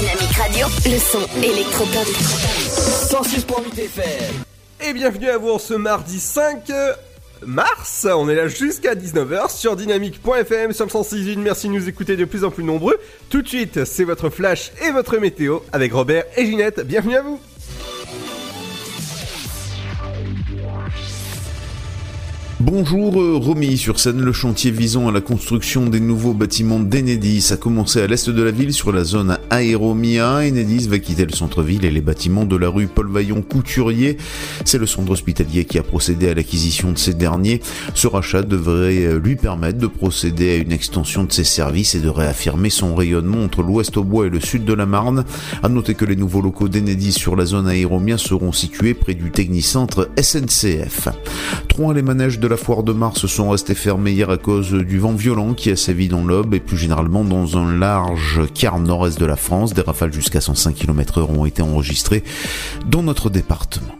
Dynamique Radio. Le son électropop. 106.8 FM. Et bienvenue à vous en ce mardi 5 mars. On est là jusqu'à 19h sur dynamique.fm sur le 106.1. Merci de nous écouter de plus en plus nombreux. Tout de suite, c'est votre flash et votre météo avec Robert et Ginette. Bienvenue à vous. Bonjour euh, Romy, sur scène le chantier visant à la construction des nouveaux bâtiments d'Enedis a commencé à l'est de la ville sur la zone Aéromia. Enedis va quitter le centre-ville et les bâtiments de la rue Paul Vaillant Couturier. C'est le centre hospitalier qui a procédé à l'acquisition de ces derniers. Ce rachat devrait euh, lui permettre de procéder à une extension de ses services et de réaffirmer son rayonnement entre l'ouest au bois et le sud de la Marne. À noter que les nouveaux locaux d'Enedis sur la zone Aéromia seront situés près du technicentre SNCF. Trois les manèges de la foire de Mars sont restés fermés hier à cause du vent violent qui a sévi dans l'Aube et plus généralement dans un large quart nord-est de la France. Des rafales jusqu'à 105 km heure ont été enregistrées dans notre département.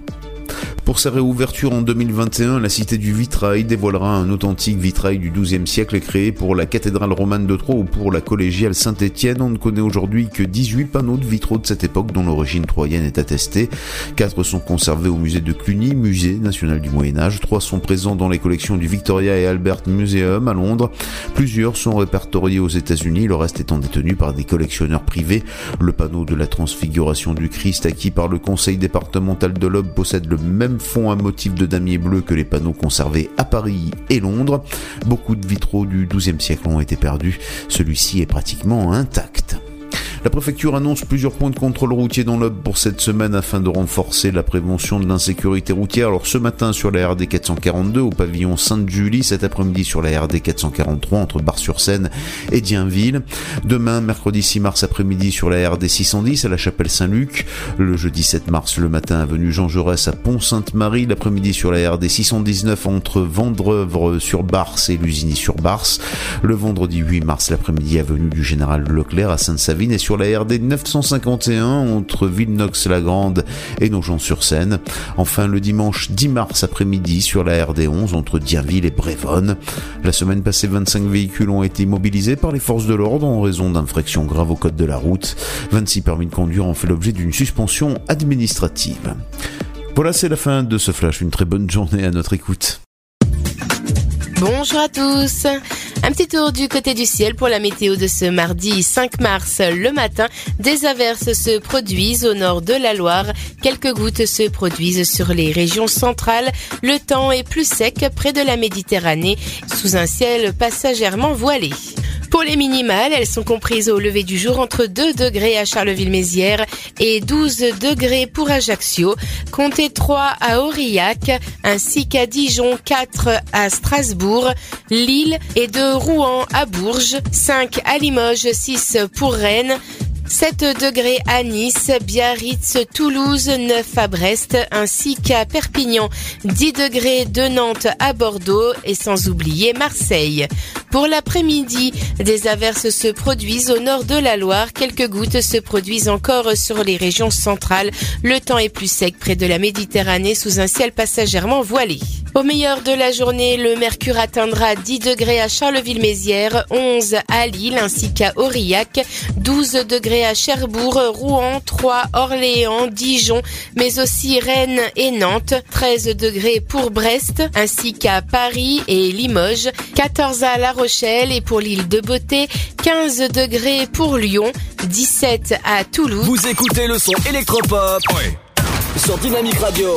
Pour sa réouverture en 2021, la Cité du Vitrail dévoilera un authentique vitrail du XIIe siècle créé pour la cathédrale romane de Troyes ou pour la collégiale Saint-Étienne. On ne connaît aujourd'hui que 18 panneaux de vitraux de cette époque dont l'origine troyenne est attestée. Quatre sont conservés au musée de Cluny, musée national du Moyen-Âge. Trois sont présents dans les collections du Victoria et Albert Museum à Londres. Plusieurs sont répertoriés aux États-Unis, le reste étant détenu par des collectionneurs privés. Le panneau de la transfiguration du Christ acquis par le conseil départemental de l'Aube possède le même fond à motif de damier bleu que les panneaux conservés à Paris et Londres. Beaucoup de vitraux du XIIe siècle ont été perdus. Celui-ci est pratiquement intact. La préfecture annonce plusieurs points de contrôle routier dans l'Aube pour cette semaine afin de renforcer la prévention de l'insécurité routière. Alors ce matin sur la RD 442 au pavillon Sainte-Julie, cet après-midi sur la RD 443 entre Bar-sur-Seine et Dienville. Demain, mercredi 6 mars après-midi sur la RD 610 à la chapelle Saint-Luc. Le jeudi 7 mars le matin avenue Jean Jaurès à Pont-Sainte-Marie. L'après-midi sur la RD 619 entre Vendrevre sur Bars et Lusigny sur Bars. Le vendredi 8 mars l'après-midi avenue du Général Leclerc à Sainte-Savine et sur la RD 951 entre Villenox-la-Grande et Nogent-sur-Seine. Enfin, le dimanche 10 mars après-midi sur la RD 11 entre Dienville et Brévonne. La semaine passée, 25 véhicules ont été mobilisés par les forces de l'ordre en raison d'infractions graves au code de la route. 26 permis de conduire ont fait l'objet d'une suspension administrative. Voilà, c'est la fin de ce flash. Une très bonne journée à notre écoute. Bonjour à tous. Un petit tour du côté du ciel pour la météo de ce mardi 5 mars le matin. Des averses se produisent au nord de la Loire. Quelques gouttes se produisent sur les régions centrales. Le temps est plus sec près de la Méditerranée sous un ciel passagèrement voilé. Pour les minimales, elles sont comprises au lever du jour entre 2 degrés à Charleville-Mézières et 12 degrés pour Ajaccio. Comptez 3 à Aurillac ainsi qu'à Dijon, 4 à Strasbourg, Lille et de Rouen à Bourges, 5 à Limoges, 6 pour Rennes, 7 degrés à Nice, Biarritz, Toulouse, 9 à Brest, ainsi qu'à Perpignan, 10 degrés de Nantes à Bordeaux et sans oublier Marseille. Pour l'après-midi, des averses se produisent au nord de la Loire, quelques gouttes se produisent encore sur les régions centrales. Le temps est plus sec près de la Méditerranée sous un ciel passagèrement voilé. Au meilleur de la journée, le mercure atteindra 10 degrés à Charleville-Mézières, 11 à Lille ainsi qu'à Aurillac, 12 degrés à Cherbourg, Rouen, 3 Orléans, Dijon, mais aussi Rennes et Nantes, 13 degrés pour Brest ainsi qu'à Paris et Limoges, 14 à La Rochelle et pour l'île de Beauté, 15 degrés pour Lyon, 17 à Toulouse. Vous écoutez le son électropop sur Dynamique Radio.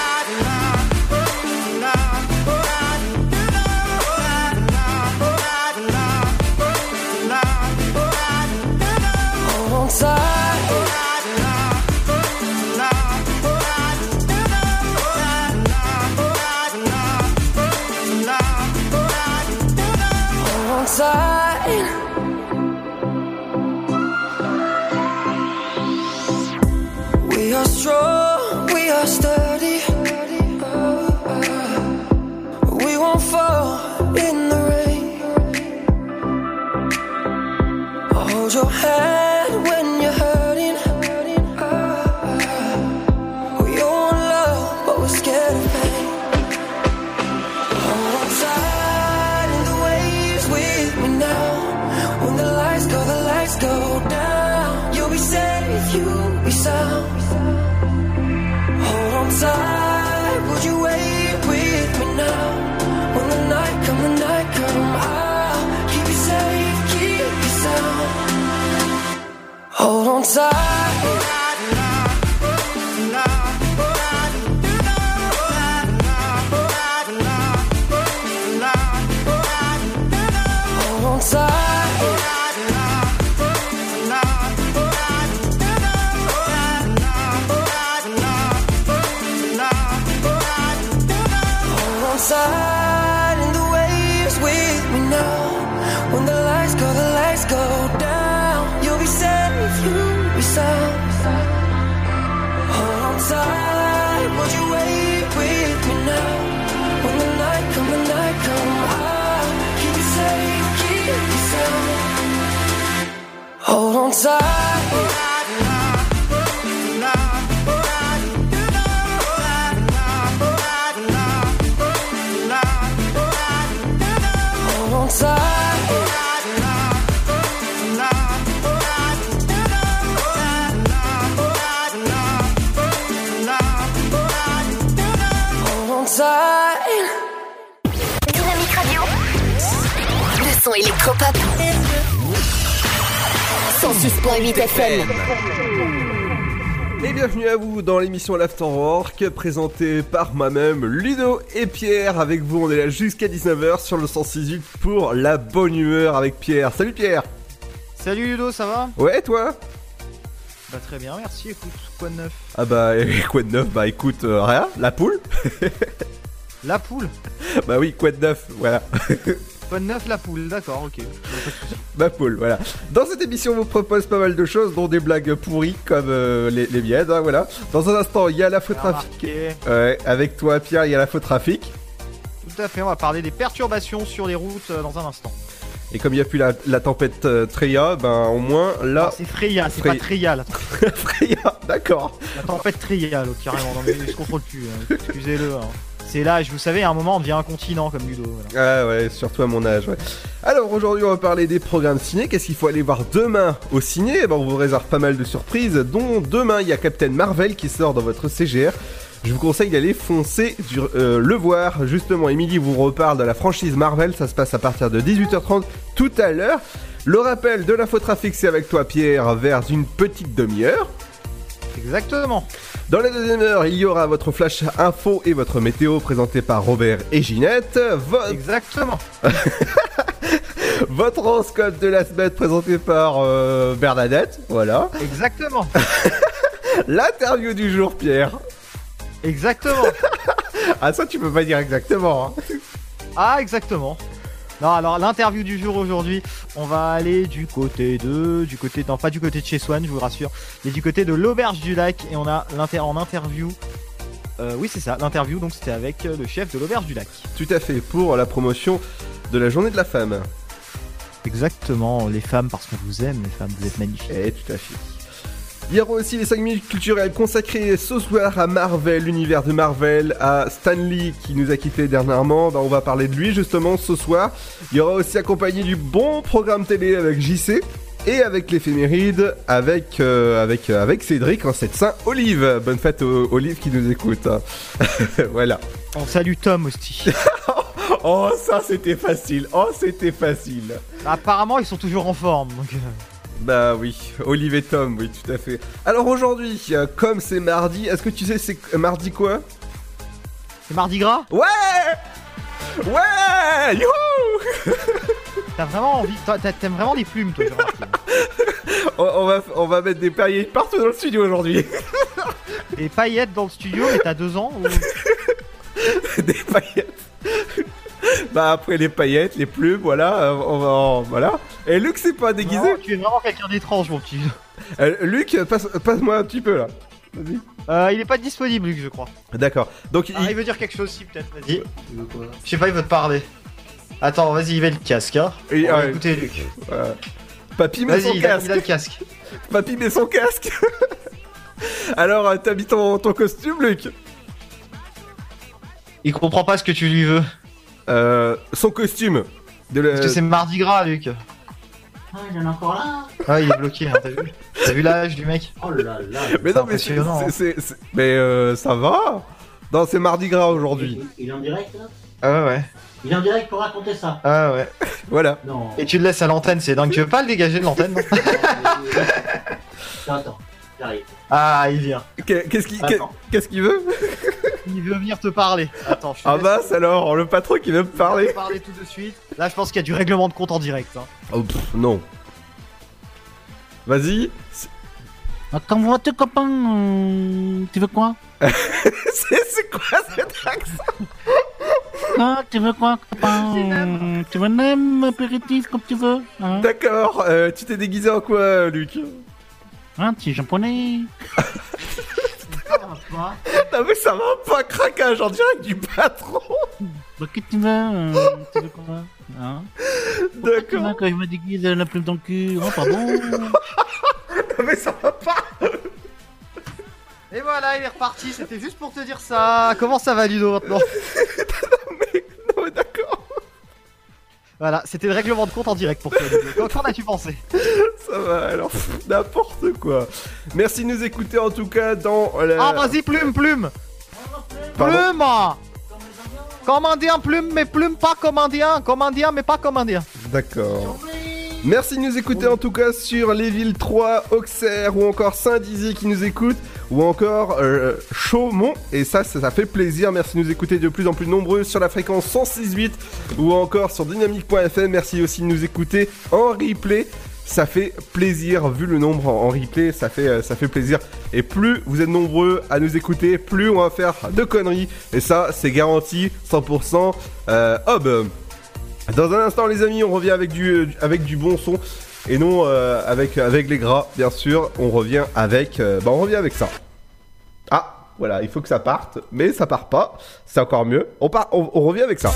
side Dynamique Radio. Le son électropop. 106.8 FM. Et bienvenue à vous dans l'émission l'Afterwork présentée par moi-même Ludo et Pierre. Avec vous, on est là jusqu'à 19h sur le 168 pour la bonne humeur avec Pierre. Salut Pierre. Salut Ludo, ça va? Ouais, toi? Bah très bien, merci, écoute, quoi de neuf? Ah bah, et quoi de neuf? Bah écoute, euh, rien, la poule? La poule? Bah oui, quoi de neuf, voilà. Quoi de neuf la poule, d'accord, ok. Ma poule, voilà. Dans cette émission, on vous propose pas mal de choses, dont des blagues pourries comme euh, les, les miennes, hein, voilà. Dans un instant, il y a la faute trafic. Ouais, avec toi Pierre, il y a la faute trafic. Tout à fait, on va parler des perturbations sur les routes euh, dans un instant. Et comme il n'y a plus la, la tempête euh, Treya, ben au moins là. Ah, c'est Freya, c'est Freya. pas Trial. attends. Freya, d'accord. La tempête Trial, l'autre carrément, non mais se contrôle plus, hein. excusez-le. hein. C'est l'âge, vous savez, à un moment on devient un continent comme Ludo. voilà. Ah ouais, surtout à mon âge, ouais. Alors aujourd'hui, on va parler des programmes ciné. Qu'est-ce qu'il faut aller voir demain au ciné? Eh ben, On vous réserve pas mal de surprises, dont demain, il y a Captain Marvel qui sort dans votre CGR. Je vous conseille d'aller foncer sur, euh, le voir. Justement, Émilie vous reparle de la franchise Marvel. Ça se passe à partir de 18h30 tout à l'heure. Le rappel de l'infotrafic, c'est avec toi, Pierre, vers une petite demi-heure. Exactement. Dans la deuxième heure, il y aura votre flash info et votre météo présenté par Robert et Ginette. Exactement. votre horoscope de la semaine présenté par euh, Bernadette. Voilà. Exactement. L'interview du jour, Pierre. Exactement. Ah, ça, tu peux pas dire exactement. hein. Ah, exactement. Non, alors l'interview du jour aujourd'hui, on va aller du côté de, du côté, non pas du côté de chez Swan, je vous rassure, mais du côté de l'auberge du lac et on a l'inter en interview. Euh, oui, c'est ça, l'interview. Donc c'était avec euh, le chef de l'auberge du lac. Tout à fait, pour la promotion de la journée de la femme. Exactement, les femmes parce qu'on vous aime, les femmes, vous êtes magnifiques. Eh, tout à fait. Il y aura aussi les 5 minutes culturelles consacrées ce soir à Marvel, l'univers de Marvel, à Stanley qui nous a quitté dernièrement. Bah, on va parler de lui justement ce soir. Il y aura aussi accompagné du bon programme télé avec JC. Et avec l'éphéméride, avec, euh, avec, euh, avec Cédric en 7 Olive. Bonne fête aux Olive qui nous écoute. hein. voilà. On salue Tom aussi. Oh, ça c'était facile. Oh, c'était facile. Apparemment, ils sont toujours en forme. Donc... Bah oui, Olive et Tom, oui, tout à fait. Alors aujourd'hui, euh, comme c'est mardi, est-ce que tu sais c'est euh, mardi quoi? C'est Mardi Gras? Ouais Ouais Youhou T'as vraiment envie. T'aimes vraiment les plumes, toi, on, on va, on va mettre des paillettes partout dans le studio aujourd'hui. Des paillettes dans le studio, mais t'as deux ans ou... des paillettes. bah après les paillettes, les plumes, voilà, euh, on va, on- voilà. Et Luc c'est pas déguisé. Tu es vraiment quelqu'un d'étrange, mon petit. Euh, Luc, passe, passe-moi un petit peu là. Vas-y. Euh, il est pas disponible, Luc, je crois. D'accord. Donc il, Ah, il veut dire quelque chose, si, peut-être, vas-y. Je sais pas, il veut te parler. Attends, vas-y, il met le casque, hein. Et, On va ouais. écouter Luc. voilà. Papy met son Vas-y, il, a- casque. il a le casque. Papy met son casque. Alors, euh, t'as mis ton, ton costume, Luc? Il comprend pas ce que tu lui veux. Euh, Son costume. De le... Parce que c'est Mardi Gras, Luc. Ah, il y en a encore là Ah, il est bloqué, hein, t'as vu T'as vu l'âge du mec Oh là là Mais non, mais c'est, impressionnant, c'est- mais euh, ça va. Non, c'est Mardi Gras aujourd'hui. Il est en direct là Ah ouais, ouais. Il est en direct pour raconter ça Ah ouais. Voilà. Non. Et tu le laisses à l'antenne, c'est dingue. Tu veux pas le dégager de l'antenne non Attends, j'arrive. Ah, il vient. Qu'il, qu'est-ce qu'il veut? Il veut venir te parler. Attends, je te Ah laisse bah alors, le patron qui veut me te parler. parler tout de suite. Là, je pense qu'il y a du règlement de compte en direct. Hein. Oh, pff, non. Vas-y. Comment va tes copains euh, Tu veux quoi? C'est, c'est quoi cet accent Ah, tu veux quoi, copain? Euh, Tu veux un nem apéritif comme tu veux hein? D'accord. euh, tu t'es déguisé en quoi, Luc? Un petit japonais? Non mais ça va pas craquage en direct du patron. Bah, que tu veux euh, Tu veux quoi hein? Tu D'accord. quand je me déguise la plume dans le cul? Oh, pardon Non mais ça va pas. Et voilà, il est reparti. C'était juste pour te dire ça. Comment ça va, Ludo, maintenant? Voilà, c'était le règlement de compte en direct pour toi. Qu'en- as-tu pensé? Ça va alors n'importe quoi. Merci de nous écouter en tout cas dans la. Ah, vas-y, plume, plume Pardon Plume Comme indien, plume, mais plume pas comme indien. Comme indien, mais pas comme indien. D'accord. Merci de nous écouter en tout cas sur les villes 3, Auxerre ou encore Saint-Dizier qui nous écoutent ou encore euh, Chaumont et ça, ça fait plaisir. Merci de nous écouter de plus en plus nombreux sur la fréquence 106.8 ou encore sur dynamique.fm. Merci aussi de nous écouter en replay. Ça fait plaisir, vu le nombre en replay, ça fait, euh, ça fait plaisir. Et plus vous êtes nombreux à nous écouter, plus on va faire de conneries. Et ça, c'est garanti, 100%. Euh. Dans un instant, les amis, on revient avec du, avec du bon son. Et non euh, avec, avec les gras, bien sûr. On revient avec. euh, bah, on revient avec ça. Ah, voilà, il faut que ça parte. Mais ça part pas. C'est encore mieux. On, part, on, on revient avec ça.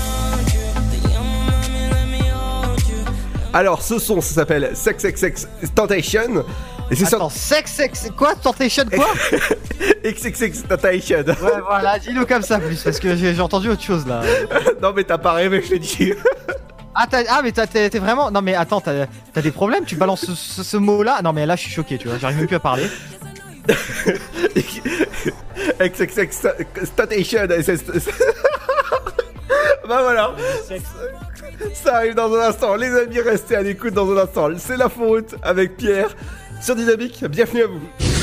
Alors, ce son, ça s'appelle Sex Sex Sex Tentation. Et c'est Attends, sex, sex, quoi Tentation, quoi XXX Tentation. Ouais, voilà, dis-le comme ça, plus, parce que j'ai j'ai entendu autre chose, là. non, mais t'as pas rêvé, je l'ai dit. Ah, ah mais t'es vraiment... Non, mais attends, t'as des problèmes? Tu balances ce, ce- mot-là? Non, mais là, je suis choqué, tu vois, j'arrive même plus à parler. XXX Tentation. et c'est- c'est- bah voilà. Ça arrive dans un instant. Les amis, restez à l'écoute dans un instant. C'est la faute avec Pierre sur Dynamique. Bienvenue à vous.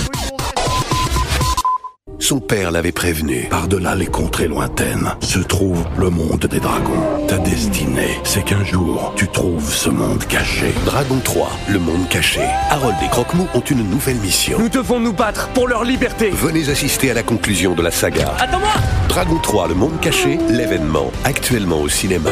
Son père l'avait prévenu. Par-delà les contrées lointaines se trouve le monde des dragons. Ta destinée, c'est qu'un jour, tu trouves ce monde caché. Dragon 3, le monde caché. Harold et Croque-Mou ont une nouvelle mission. Nous devons nous battre pour leur liberté. Venez assister à la conclusion de la saga. Attends-moi Dragon 3, le monde caché, l'événement, actuellement au cinéma.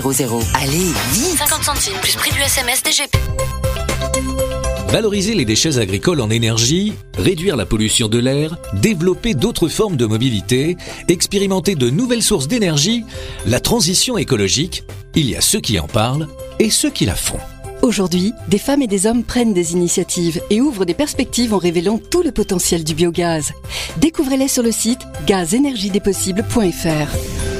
61000. Allez, vite 50 centimes plus prix du SMS DGP. Valoriser les déchets agricoles en énergie, réduire la pollution de l'air, développer d'autres formes de mobilité, expérimenter de nouvelles sources d'énergie, la transition écologique, il y a ceux qui en parlent et ceux qui la font. Aujourd'hui, des femmes et des hommes prennent des initiatives et ouvrent des perspectives en révélant tout le potentiel du biogaz. Découvrez-les sur le site gazenergiedespossibles.fr.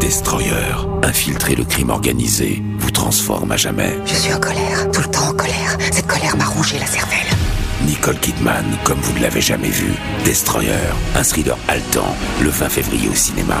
Destroyer, infiltrer le crime organisé, vous transforme à jamais. Je suis en colère, tout le temps en colère. Cette colère m'a rongé la cervelle. Nicole Kidman, comme vous ne l'avez jamais vu. Destroyer, un thriller haletant, le 20 février au cinéma.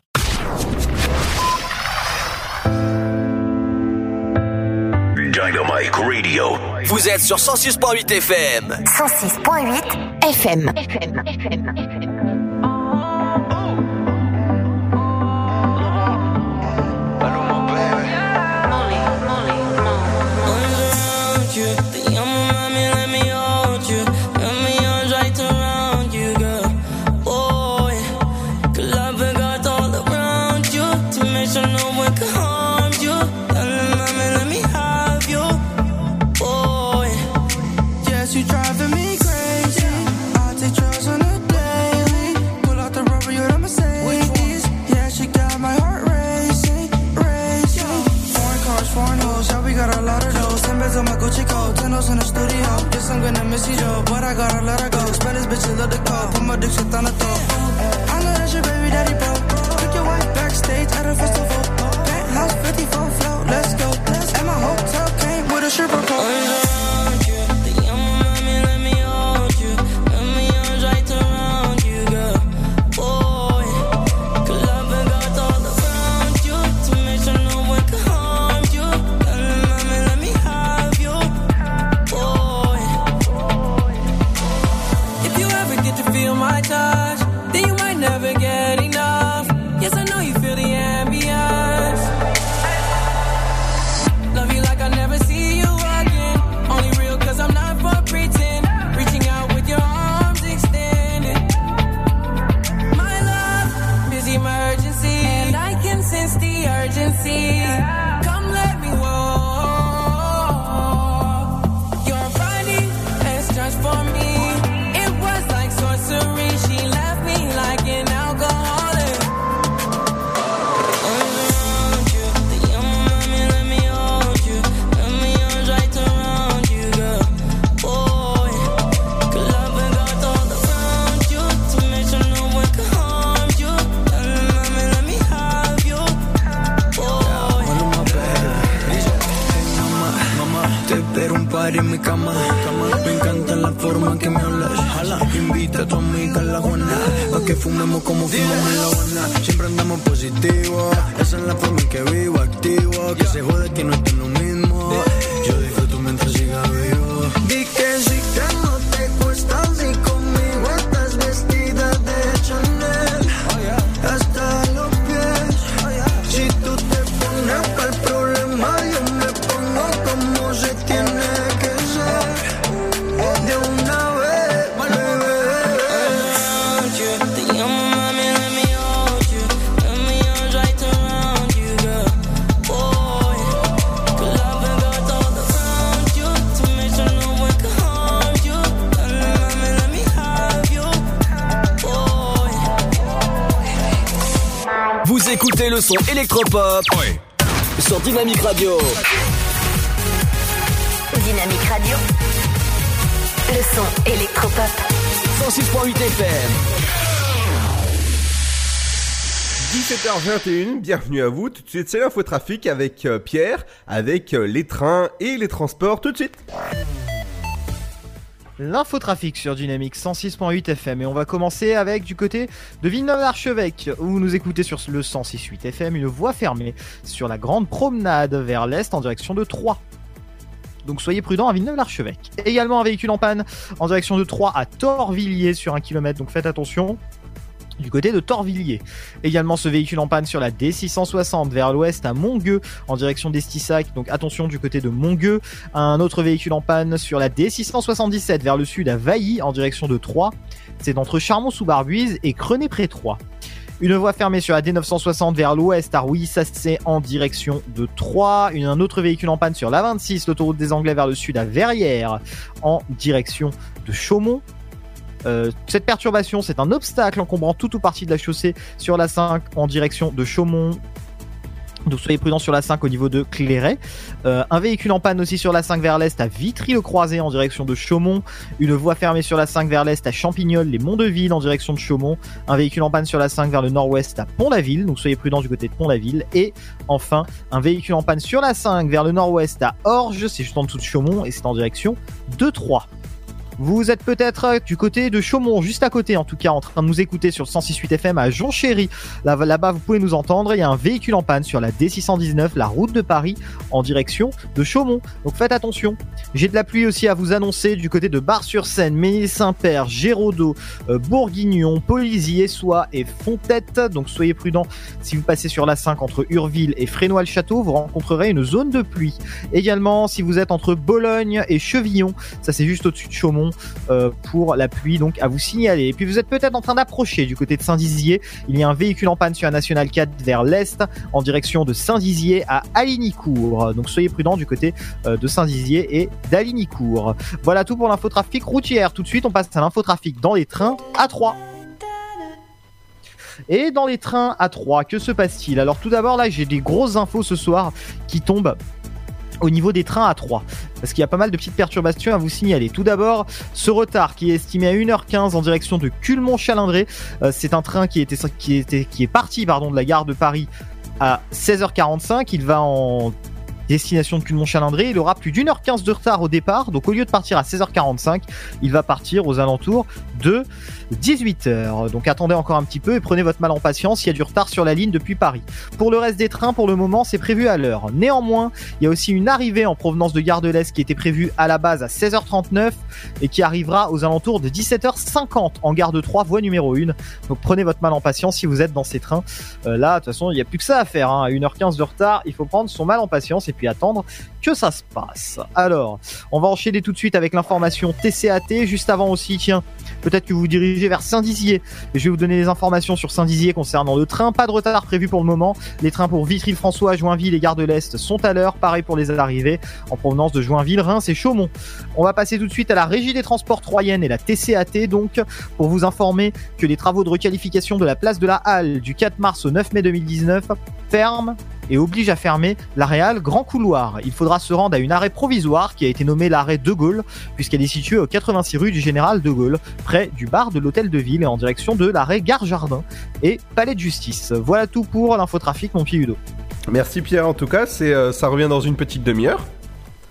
Radio. Vous êtes sur 106.8 FM. 106.8 FM. Te You, Joe, but I gotta let her go. Spanish bitches love the call, put my dick shit on the throat. I know that's your baby daddy, bro. Took your wife backstage at a festival. Penthouse 54 float, let's go. And my hotel came with a stripper pole. Le son électropop sur Dynamique Radio. Dynamique Radio. Le son électropop. 106.8 FM. 17h21, bienvenue à vous. Tout de suite, c'est l'infotrafic avec euh, Pierre, avec euh, les trains et les transports. Tout de suite. L'infotrafic sur Dynamique 106.8 FM et on va commencer avec du côté de Villeneuve-l'Archevêque où vous nous écoutez sur le 106.8 FM une voie fermée sur la grande promenade vers l'est en direction de Troyes. Donc soyez prudents à Villeneuve-l'Archevêque. Également un véhicule en panne en direction de Troyes à Torvilliers sur un kilomètre, donc faites attention côté de Torvilliers. Également ce véhicule en panne sur la D660 vers l'ouest à Mongueux en direction d'Estissac. Donc attention du côté de Mongueux. Un autre véhicule en panne sur la D677 vers le sud à Vailly en direction de Troyes. C'est entre Charmont-sous-Barbuise et Crenay-près-Troyes. Une voie fermée sur la D960 vers l'ouest à Rouilly-Sassé en direction de Troyes. Un autre véhicule en panne sur la 26, l'autoroute des Anglais vers le sud à Verrières en direction de Chaumont. Euh, cette perturbation, c'est un obstacle encombrant toute ou partie de la chaussée sur la 5 en direction de Chaumont. Donc soyez prudents sur la 5 au niveau de Clairet. Euh, un véhicule en panne aussi sur la 5 vers l'est à Vitry-le-Croisé en direction de Chaumont. Une voie fermée sur la 5 vers l'est à Champignol, les Monts-de-Ville en direction de Chaumont. Un véhicule en panne sur la 5 vers le nord-ouest à Pont-la-Ville. Donc soyez prudents du côté de Pont-la-Ville. Et enfin, un véhicule en panne sur la 5 vers le nord-ouest à Orge. C'est juste en dessous de Chaumont et c'est en direction de Troyes. Vous êtes peut-être euh, du côté de Chaumont, juste à côté en tout cas, en train de nous écouter sur le 106.8 FM à Jonchery. Là- Là-bas, vous pouvez nous entendre. Il y a un véhicule en panne sur la D619, la route de Paris, en direction de Chaumont. Donc faites attention. J'ai de la pluie aussi à vous annoncer du côté de Bar-sur-Seine, Ménil-Saint-Père, Géraudot, euh, Bourguignon, Polizy, Essois et Fontette. Donc soyez prudents si vous passez sur la 5 entre Urville et Frénois-le-Château, vous rencontrerez une zone de pluie. Également, si vous êtes entre Bologne et Chevillon, ça c'est juste au-dessus de Chaumont, euh, pour la pluie, donc à vous signaler. Et puis vous êtes peut-être en train d'approcher du côté de Saint-Dizier. Il y a un véhicule en panne sur la Nationale 4 vers l'est, en direction de Saint-Dizier à Alinicourt. Donc soyez prudents du côté euh, de Saint-Dizier et d'Alinicourt. Voilà tout pour l'infotrafic routière. Tout de suite, on passe à l'infotrafic dans les trains à 3. Et dans les trains à 3, que se passe-t-il? Alors tout d'abord là, j'ai des grosses infos ce soir qui tombent au niveau des trains à 3 parce qu'il y a pas mal de petites perturbations à vous signaler. Tout d'abord, ce retard qui est estimé à 1h15 en direction de Culmont-Chalindré, Euh, c'est un train qui était qui est parti pardon de la gare de Paris à 16h45, il va en destination de Culmont-Chalindré, il aura plus d'une heure 15 de retard au départ, donc au lieu de partir à 16h45, il va partir aux alentours de 18h. Donc attendez encore un petit peu et prenez votre mal en patience, il y a du retard sur la ligne depuis Paris. Pour le reste des trains, pour le moment, c'est prévu à l'heure. Néanmoins, il y a aussi une arrivée en provenance de Gare de l'Est qui était prévue à la base à 16h39 et qui arrivera aux alentours de 17h50 en gare de 3, voie numéro 1. Donc prenez votre mal en patience si vous êtes dans ces trains. Euh, là, de toute façon, il n'y a plus que ça à faire. Hein. À 1h15 de retard, il faut prendre son mal en patience et puis attendre que ça se passe. Alors, on va enchaîner tout de suite avec l'information TCAT. Juste avant aussi, tiens, peut-être que vous vous dirigez vers Saint-Dizier. Je vais vous donner des informations sur Saint-Dizier concernant le train. Pas de retard prévu pour le moment. Les trains pour Vitry-le-François, Joinville et Gare de l'Est sont à l'heure. Pareil pour les arrivées en provenance de Joinville, Reims et Chaumont. On va passer tout de suite à la Régie des Transports Troyenne et la TCAT, donc, pour vous informer que les travaux de requalification de la place de la Halle du 4 mars au 9 mai 2019 ferment et oblige à fermer l'aréal Grand Couloir. Il faudra se rendre à une arrêt provisoire qui a été nommée l'arrêt De Gaulle, puisqu'elle est située au 86 rue du Général De Gaulle, près du bar de l'Hôtel de Ville et en direction de l'arrêt Gare Jardin et Palais de Justice. Voilà tout pour l'infotrafic, mon pied Udo. Merci Pierre, en tout cas, euh, ça revient dans une petite demi-heure.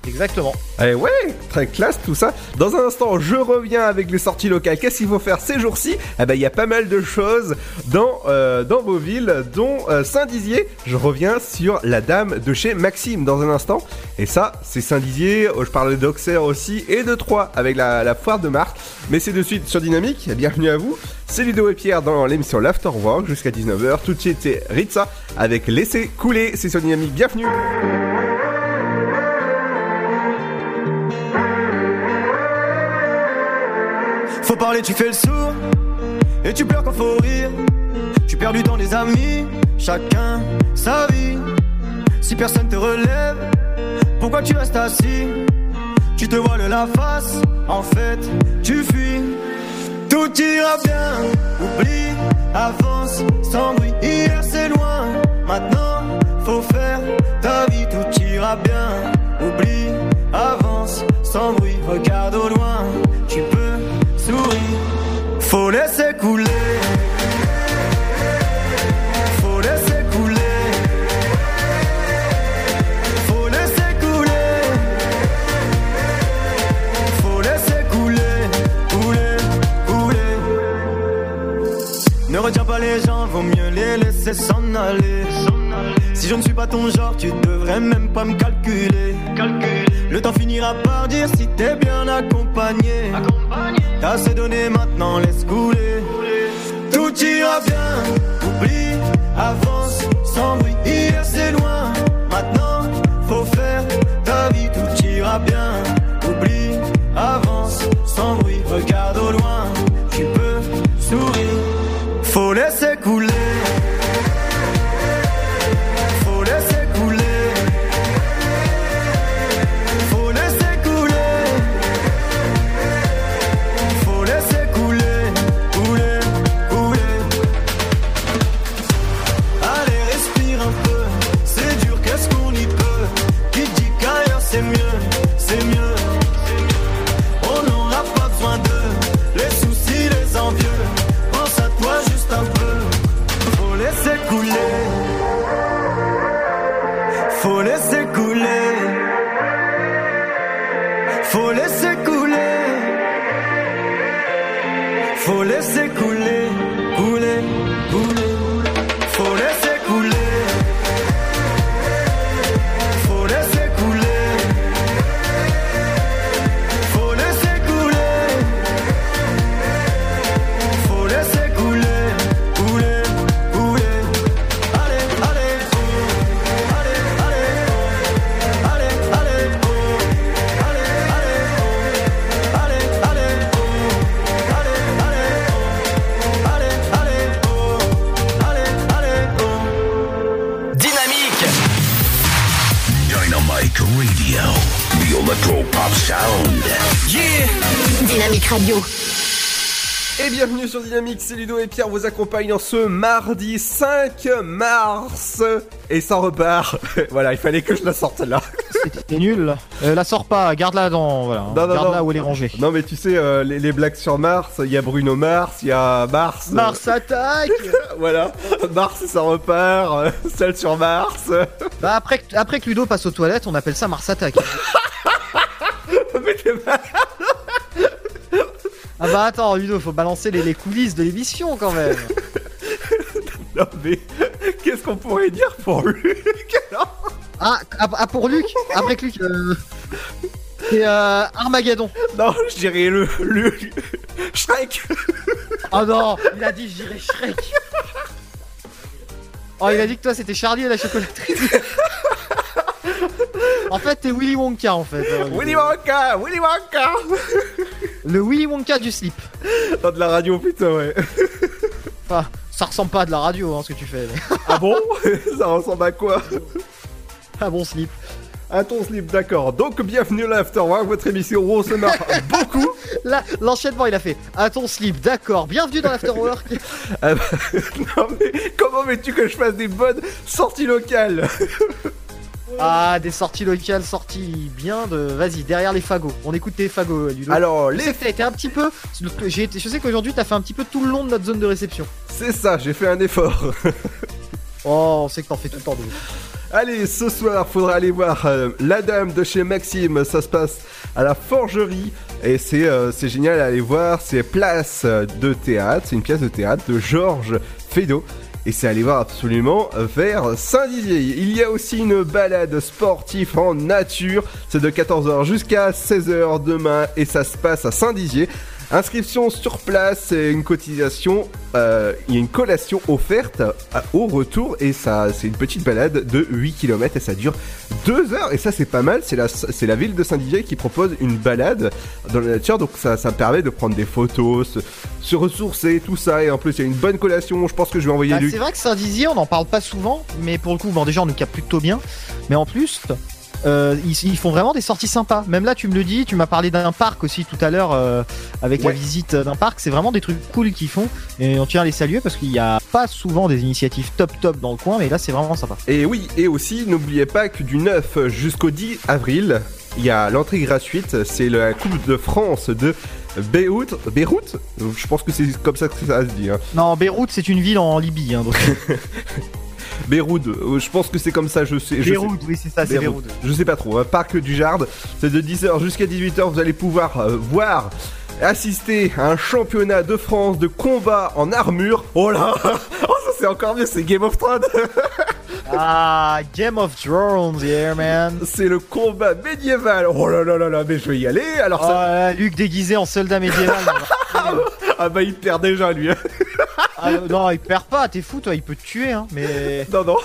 Exactement. Eh ouais, très classe tout ça. Dans un instant, je reviens avec les sorties locales. Qu'est-ce qu'il faut faire ces jours-ci? Eh ben, il y a pas mal de choses dans euh, dans vos villes, dont euh, Saint-Dizier. Je reviens sur la dame de chez Maxime dans un instant. Et ça, c'est Saint-Dizier. Oh, Je parlais d'Auxerre aussi et de Troyes avec la, la foire de Marc. Mais c'est de suite sur Dynamique. Bienvenue à vous. C'est Ludo et Pierre dans l'émission l'Afterwork jusqu'à 19h. Tout de suite, c'est Ritza avec Laissez couler. C'est sur Dynamique. Bienvenue. Parler, tu fais le sourd. Et tu pleures quand faut rire. Tu perds du temps des amis. Chacun sa vie. Si personne te relève, pourquoi tu restes assis? Tu te voiles la face. En fait, tu fuis. Tout ira bien. Oublie, avance, sans bruit. Hier c'est loin. Maintenant, faut faire ta vie. Tout ira bien. Oublie, avance, sans bruit. Regarde au loin. Faut laisser couler. Faut laisser couler. Faut laisser couler. Faut laisser couler. Couler, couler. Ne retiens pas les gens, vaut mieux les laisser s'en aller. Si je ne suis pas ton genre, tu devrais même pas me calculer. Le temps finira par dire si t'es bien accompagné. T'as assez donné maintenant, laisse couler. Tout ira bien, oublie, avance, sans. Bienvenue sur Dynamique, c'est Ludo et Pierre vous accompagnent dans ce mardi 5 mars. Et ça repart. voilà, il fallait que je la sorte là. C'était nul. Euh, la sors pas, garde-la dans. Voilà. Garde-la où elle est rangée. Non mais tu sais, euh, les, les blagues sur Mars, il y a Bruno Mars, il y a Mars. Mars attaque voilà, Mars ça repart, celle sur Mars. Bah après, que- après que Ludo passe aux toilettes, on appelle ça Mars attaque. Mais t'es malade. Ah bah attends, Ludo, faut balancer les, les coulisses de l'émission quand même. Non mais qu'est-ce qu'on pourrait dire pour lui Ah, ah, ah, pour Luc Après que Luc. euh, C'est euh, Armageddon. Non, je dirais le, le Shrek. Oh non, il a dit je dirais Shrek. Oh, il a dit que toi c'était Charlie et la chocolaterie. en fait, t'es Willy Wonka en fait. euh, Willy Wonka, Willy Wonka. Le Willy Wonka du slip. Dans de la radio, putain, ouais. Enfin, ça ressemble pas à de la radio hein, ce que tu fais. mais- Ah bon? Ça ressemble à quoi? Un bon slip. Un ton slip, d'accord. Donc bienvenue à l'Afterwork, votre émission où on se marre beaucoup. Là, l'enchaînement il a fait à ton slip, d'accord. Bienvenue dans l'afterwork. Ah bah, non mais comment veux-tu que je fasse des bonnes sorties locales? Ah, des sorties locales, sorties bien de. Vas-y, derrière les fagots. On écoute tes fagots, Ludo. Alors, les- t'as été un petit peu. j'ai été- Je sais qu'aujourd'hui t'as fait un petit peu tout le long de notre zone de réception. C'est ça, j'ai fait un effort. Oh, on sait que t'en fais tout le temps. Allez, ce soir, faudra aller voir euh, La Dame de chez Maxime. Ça se passe à la Forgerie. Et c'est euh, c'est génial à aller voir. C'est place de théâtre. C'est une pièce de théâtre de Georges Feydeau. Et c'est aller voir absolument vers Saint-Dizier. Il y a aussi une balade sportive en nature. C'est de 14h jusqu'à 16h demain. Et ça se passe à Saint-Dizier. Inscription sur place et une cotisation. euh, Il y a une collation offerte à- au retour. Et ça, c'est une petite balade de 8 km. Et ça dure 2 heures. Et ça, c'est pas mal. C'est la, c'est la ville de Saint-Dizier qui propose une balade dans la nature. Donc ça, ça permet de prendre des photos, se, se ressourcer, tout ça. Et en plus, il y a une bonne collation. Je pense que je vais envoyer Bah, Luc. c'est vrai que Saint-Dizier, on n'en parle pas souvent, mais pour le coup, bon, déjà, on nous capte plutôt bien. Mais en plus, euh, ils, ils font vraiment des sorties sympas. Même là, tu me le dis, tu m'as parlé d'un parc aussi tout à l'heure, euh, avec la visite d'un parc. C'est vraiment des trucs cool qu'ils font. Et on tient à les saluer parce qu'il n'y a pas souvent des initiatives top top dans le coin, mais là, c'est vraiment sympa. Et oui, et aussi, n'oubliez pas que du 9 jusqu'au 10 avril, il y a l'entrée gratuite, c'est la Coupe de France de Beyrouth. Beyrouth? Je pense que c'est comme ça que ça se dit. Hein. Non, Beyrouth, c'est une ville en Libye. Hein, donc... Beyrouth, euh, je pense que c'est comme ça, je sais. je Beyrouth, sais- oui, c'est ça, c'est Beyrouth. Je sais pas trop. hein. Parc du Jard, c'est de 10h jusqu'à 18h, vous allez pouvoir euh, voir. Assister à un championnat de France de combat en armure. Oh là Oh ça c'est encore mieux, c'est Game of Thrones Ah, Game of Thrones, yeah, man. C'est le combat médiéval. Oh là là là là, mais je vais y aller. Alors ça. Là, Luc déguisé en soldat médiéval. ah bah il perd déjà lui. Ah, non, il perd pas, t'es fou toi, il peut te tuer, hein, mais. Non, non.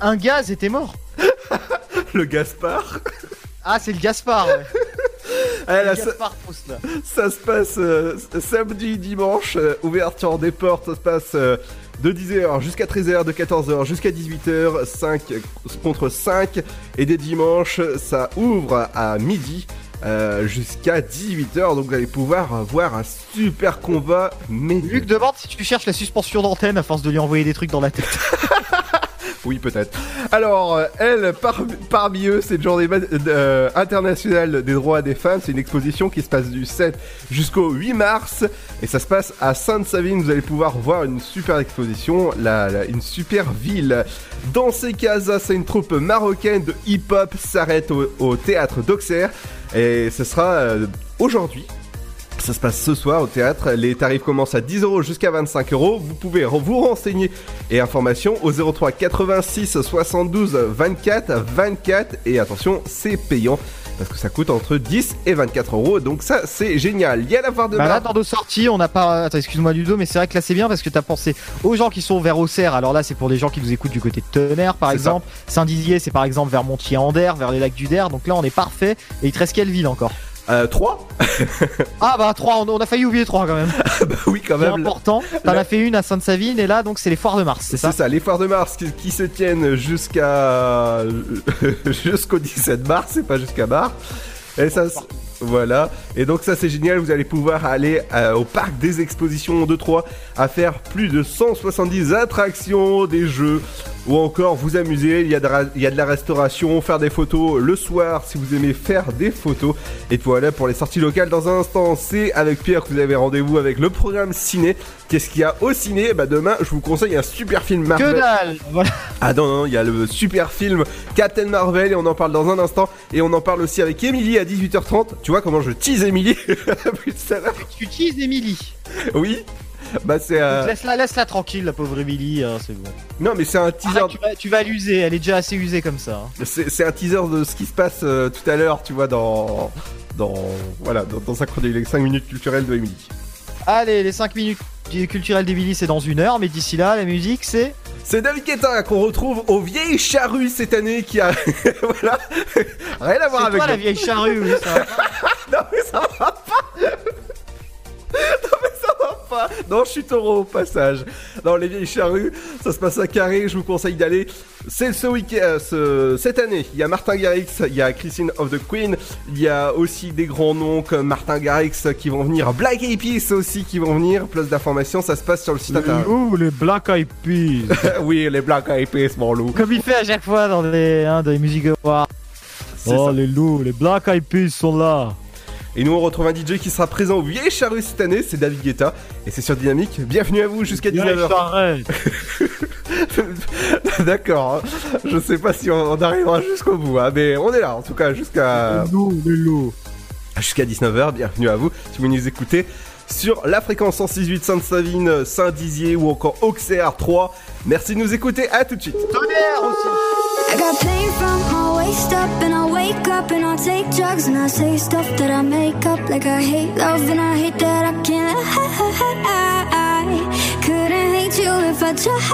Un gaz t'es mort. Le Gaspard. Ah, c'est le Gaspard, ouais. Là, Le ça, là. se passe euh, samedi, dimanche. euh, ouverture des portes, ça se passe euh, de 10h jusqu'à 13h, de 14h jusqu'à 18h, 5 contre 5. Et des dimanches, ça ouvre à midi. euh, jusqu'à 18h donc vous allez pouvoir voir un super combat mais Luc demande si tu cherches la suspension d'antenne à force de lui envoyer des trucs dans la tête. Oui, peut-être. Alors, euh, elle, par- parmi eux, c'est journée euh, internationale des droits des femmes. C'est une exposition qui se passe du 7 jusqu'au 8 mars. Et ça se passe à Sainte-Savine. Vous allez pouvoir voir une super exposition, une super ville. Dans ces cas c'est une troupe marocaine de hip-hop s'arrête au, au théâtre d'Auxerre. Et ce sera euh, aujourd'hui. Ça se passe ce soir au théâtre. Les tarifs commencent à 10 euros jusqu'à 25 euros. Vous pouvez vous renseigner et informations au 03 86 72 24 24. Et attention, c'est payant parce que ça coûte entre 10 et 24 euros. Donc ça, c'est génial. Il y a la foire de Bah là, Mar- dans nos sorties, on n'a pas. Attends, excuse-moi Ludo, mais c'est vrai que là c'est bien parce que t'as pensé aux gens qui sont vers Auxerre. Alors là, c'est pour les gens qui nous écoutent du côté de Tonnerre, par exemple. Saint-Dizier, c'est par exemple vers Montier-en-Der, vers les lacs du Der. Donc là, on est parfait. Et il te reste quelle ville encore? Euh, 3 Ah bah 3, on, a failli oublier 3 quand même. bah oui, quand C'est même. important. T'en as fait une à Sainte-Savine et là, donc c'est les foires de Mars, c'est ça? C'est ça, les foires de mars qui, qui se tiennent jusqu'à jusqu'au 17 mars, c'est pas jusqu'à mars. Et ça, voilà. Et donc ça c'est génial, vous allez pouvoir aller euh, au parc des expositions de Troyes à faire plus de 170 attractions, des jeux ou encore vous amuser. Il y, a de, ra- il y a de la restauration, faire des photos le soir si vous aimez faire des photos. Et voilà pour les sorties locales dans un instant. C'est avec Pierre que vous avez rendez-vous avec le programme ciné. Qu'est-ce qu'il y a au ciné? Bah demain je vous conseille un super film Marvel. Que dalle Voilà. Ah non, non, il y a le super film Captain Marvel et on en parle dans un instant. Et on en parle aussi avec Emily à 18h30. Tu vois comment je tease à l'heure Tu utilises Emily. Oui Bah c'est un... Laisse-la laisse -la tranquille, la pauvre Emily, hein, c'est bon. Non mais c'est un teaser... Tu, vas, tu vas l'user, elle est déjà assez usée comme ça. hein. C'est c'est un teaser de ce qui se passe euh, tout à l'heure, tu vois, dans... Dans... Voilà, dans, dans sa chronique, les 5 minutes culturelles de Emily. Allez, les 5 minutes du culturel d'Emily, c'est dans une heure, mais d'ici là, la musique, c'est. C'est David Guetta qu'on retrouve aux vieilles charrues cette année qui a... voilà Rien à voir C'est avec... toi la le- vieille charrue, oui, ça va. non mais ça va pas Non mais pas Non je suis taureau au passage Dans les vieilles charrues, ça se passe à Carré, je vous conseille d'aller. C'est ce week-end, euh, ce- cette année, il y a Martin Garrix, il y a Christine of the Queen, il y a aussi des grands noms comme Martin Garrix qui vont venir, Black Eyed Peas aussi qui vont venir, plus d'informations, ça se passe sur le site internet. Ouh, les Black Eyed Peas. oui, les Black Eyed Peas, mon loup. Comme il fait à chaque fois dans les, hein, dans les musiques awards. C'est Oh, ça. les loups, les Black Eyed Peas sont là. Et nous on retrouve un DJ qui sera présent au Vieilles Charrues cette année, c'est David Guetta, et c'est sur Dynamique. Bienvenue à vous jusqu'à 19h. D'accord. hein. Je sais pas si on, on arrivera jusqu'au bout, hein, mais on est là en tout cas jusqu'à jusqu'à 19h. Bienvenue à vous si vous nous écoutez sur la fréquence 168 Sainte-Savine, Saint-Dizier ou encore Auxerre 3. Merci de nous écouter. À tout de suite. Tonnerre aussi. I got pain from my waist up and I wake up and I take drugs and I say stuff that I make up like I hate love and I hate that I can't I couldn't hate you if I tried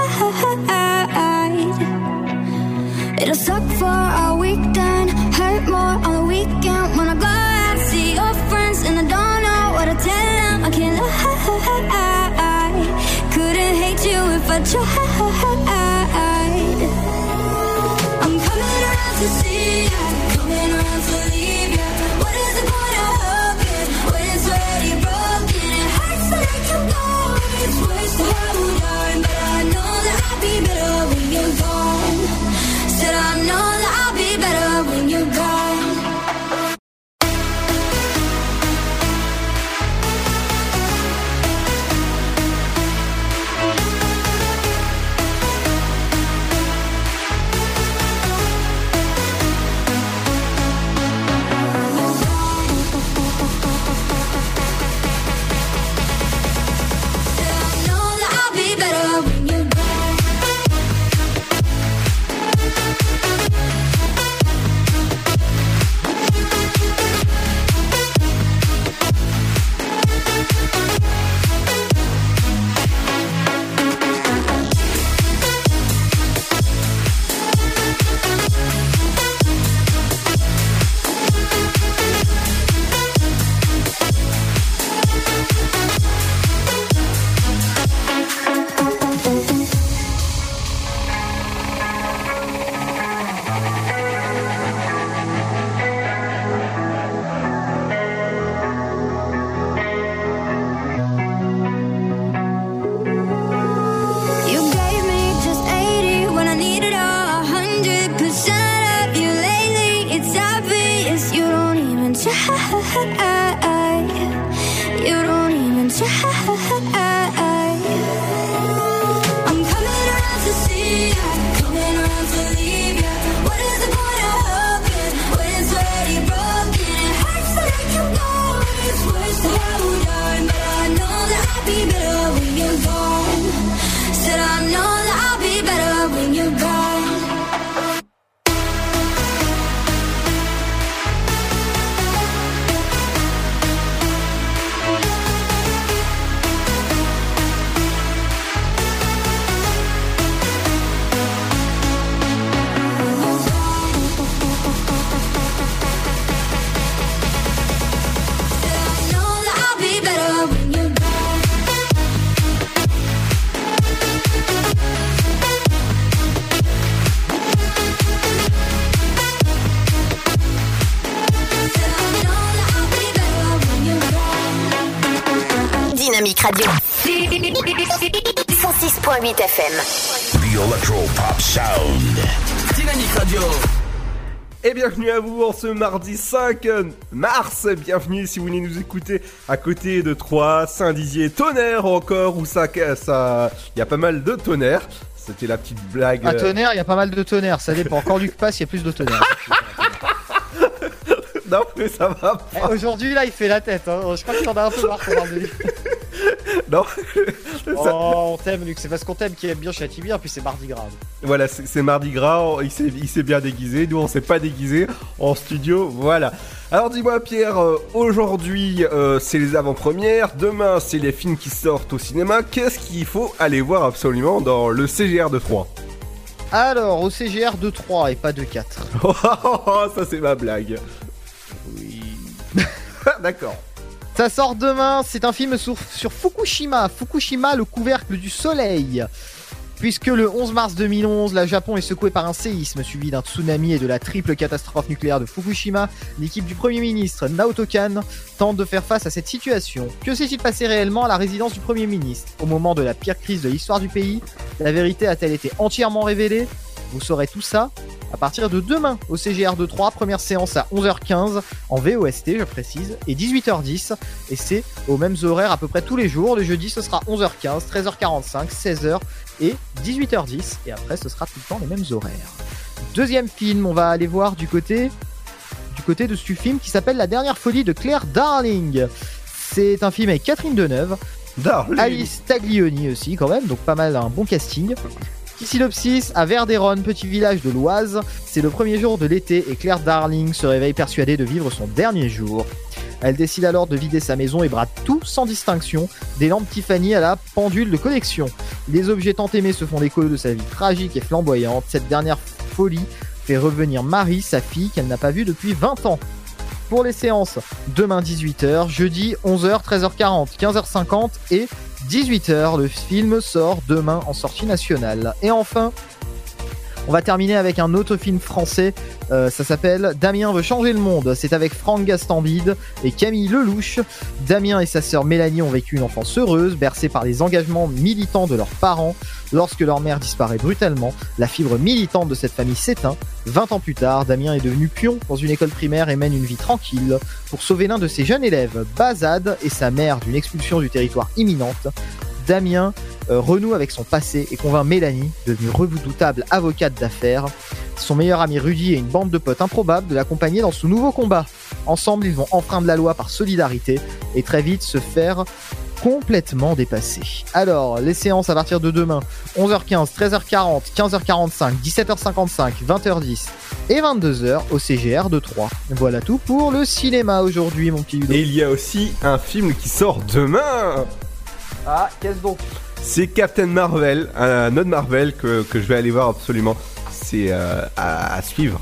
It'll suck for a weekend hurt more on the weekend when I go out see your friends and I don't know what to tell you if bienvenue à vous en ce mardi 5 mars. Bienvenue si vous venez nous écouter à côté de Troyes, Saint-Dizier, Tonnerre encore, où ça, ça, il y a pas mal de tonnerre. C'était la petite blague. À euh, tonnerre, il y a pas mal de tonnerre, ça dépend. Quand Luc passe, il y a plus de tonnerre. non, mais ça va. Eh, Aujourd'hui, là, il fait la tête. hein. Je crois que t'en as un peu marre qu'on parle de lui. Non. Oh, on t'aime, Luc. C'est parce qu'on t'aime qui aime bien et puis c'est mardi gras. Voilà, c'est Mardi Gras, il s'est il s'est bien déguisé, nous on s'est pas déguisé en studio, voilà. Alors dis-moi Pierre, euh, aujourd'hui euh, c'est les avant-premières, demain c'est les films qui sortent au cinéma, qu'est-ce qu'il faut aller voir absolument dans le CGR de 3 Alors, au CGR de 3 et pas de 4. Oh, oh, oh, ça c'est ma blague. Oui. D'accord. Ça sort demain, c'est un film sur, Fukushima. Fukushima, le couvercle du soleil. Puisque le 11 mars 2011, la Japon est secouée par un séisme suivi d'un tsunami et de la triple catastrophe nucléaire de Fukushima, l'équipe du Premier ministre Naoto Kan tente de faire face à cette situation. Que s'est-il passé réellement à la résidence du Premier ministre? Au moment de la pire crise de l'histoire du pays, la vérité a-t-elle été entièrement révélée? Vous saurez tout ça à partir de demain au CGR de 3. Première séance à 11h15 en VOST, je précise, et 18h10. Et c'est aux mêmes horaires à peu près tous les jours. Le jeudi, ce sera 11h15, 13h45, 16h et 18h10. Et après, ce sera tout le temps les mêmes horaires. Deuxième film, on va aller voir du côté du côté de ce film qui s'appelle La dernière folie de Claire Darling. C'est un film avec Catherine Deneuve, Alice Taglioni aussi quand même, donc pas mal un bon casting. Synopsis, à Verderon, petit village de l'Oise, c'est le premier jour de l'été et Claire Darling se réveille persuadée de vivre son dernier jour. Elle décide alors de vider sa maison et brade tout sans distinction, des lampes Tiffany à la pendule de collection. Les objets tant aimés se font l'écho de sa vie tragique et flamboyante. Cette dernière folie fait revenir Marie, sa fille, qu'elle n'a pas vue depuis 20 ans. Pour les séances, demain 18h, jeudi 11h, 13h40, 15h50 et 18h. Le film sort demain en sortie nationale. Et enfin, on va terminer avec un autre film français. Euh, ça s'appelle Damien veut changer le monde. C'est avec Franck Gastambide et Camille Lelouch. Damien et sa sœur Mélanie ont vécu une enfance heureuse, bercée par les engagements militants de leurs parents. Lorsque leur mère disparaît brutalement, la fibre militante de cette famille s'éteint. 20 ans plus tard, Damien est devenu pion dans une école primaire et mène une vie tranquille. Pour sauver l'un de ses jeunes élèves, Bazad, et sa mère d'une expulsion du territoire imminente, Damien euh, renoue avec son passé et convainc Mélanie, devenue redoutable avocate d'affaires, son meilleur ami Rudy et une bande de potes improbables de l'accompagner dans ce nouveau combat. Ensemble, ils vont enfreindre la loi par solidarité et très vite se faire complètement dépasser. Alors, les séances à partir de demain, 11h15, 13h40, 15h45, 17h55, 20h10 et 22h au CGR de 3. Voilà tout pour le cinéma aujourd'hui, mon petit. Et il y a aussi un film qui sort demain Ah, qu'est-ce donc C'est Captain Marvel, un autre Marvel que, que je vais aller voir absolument. C'est euh, à, à suivre.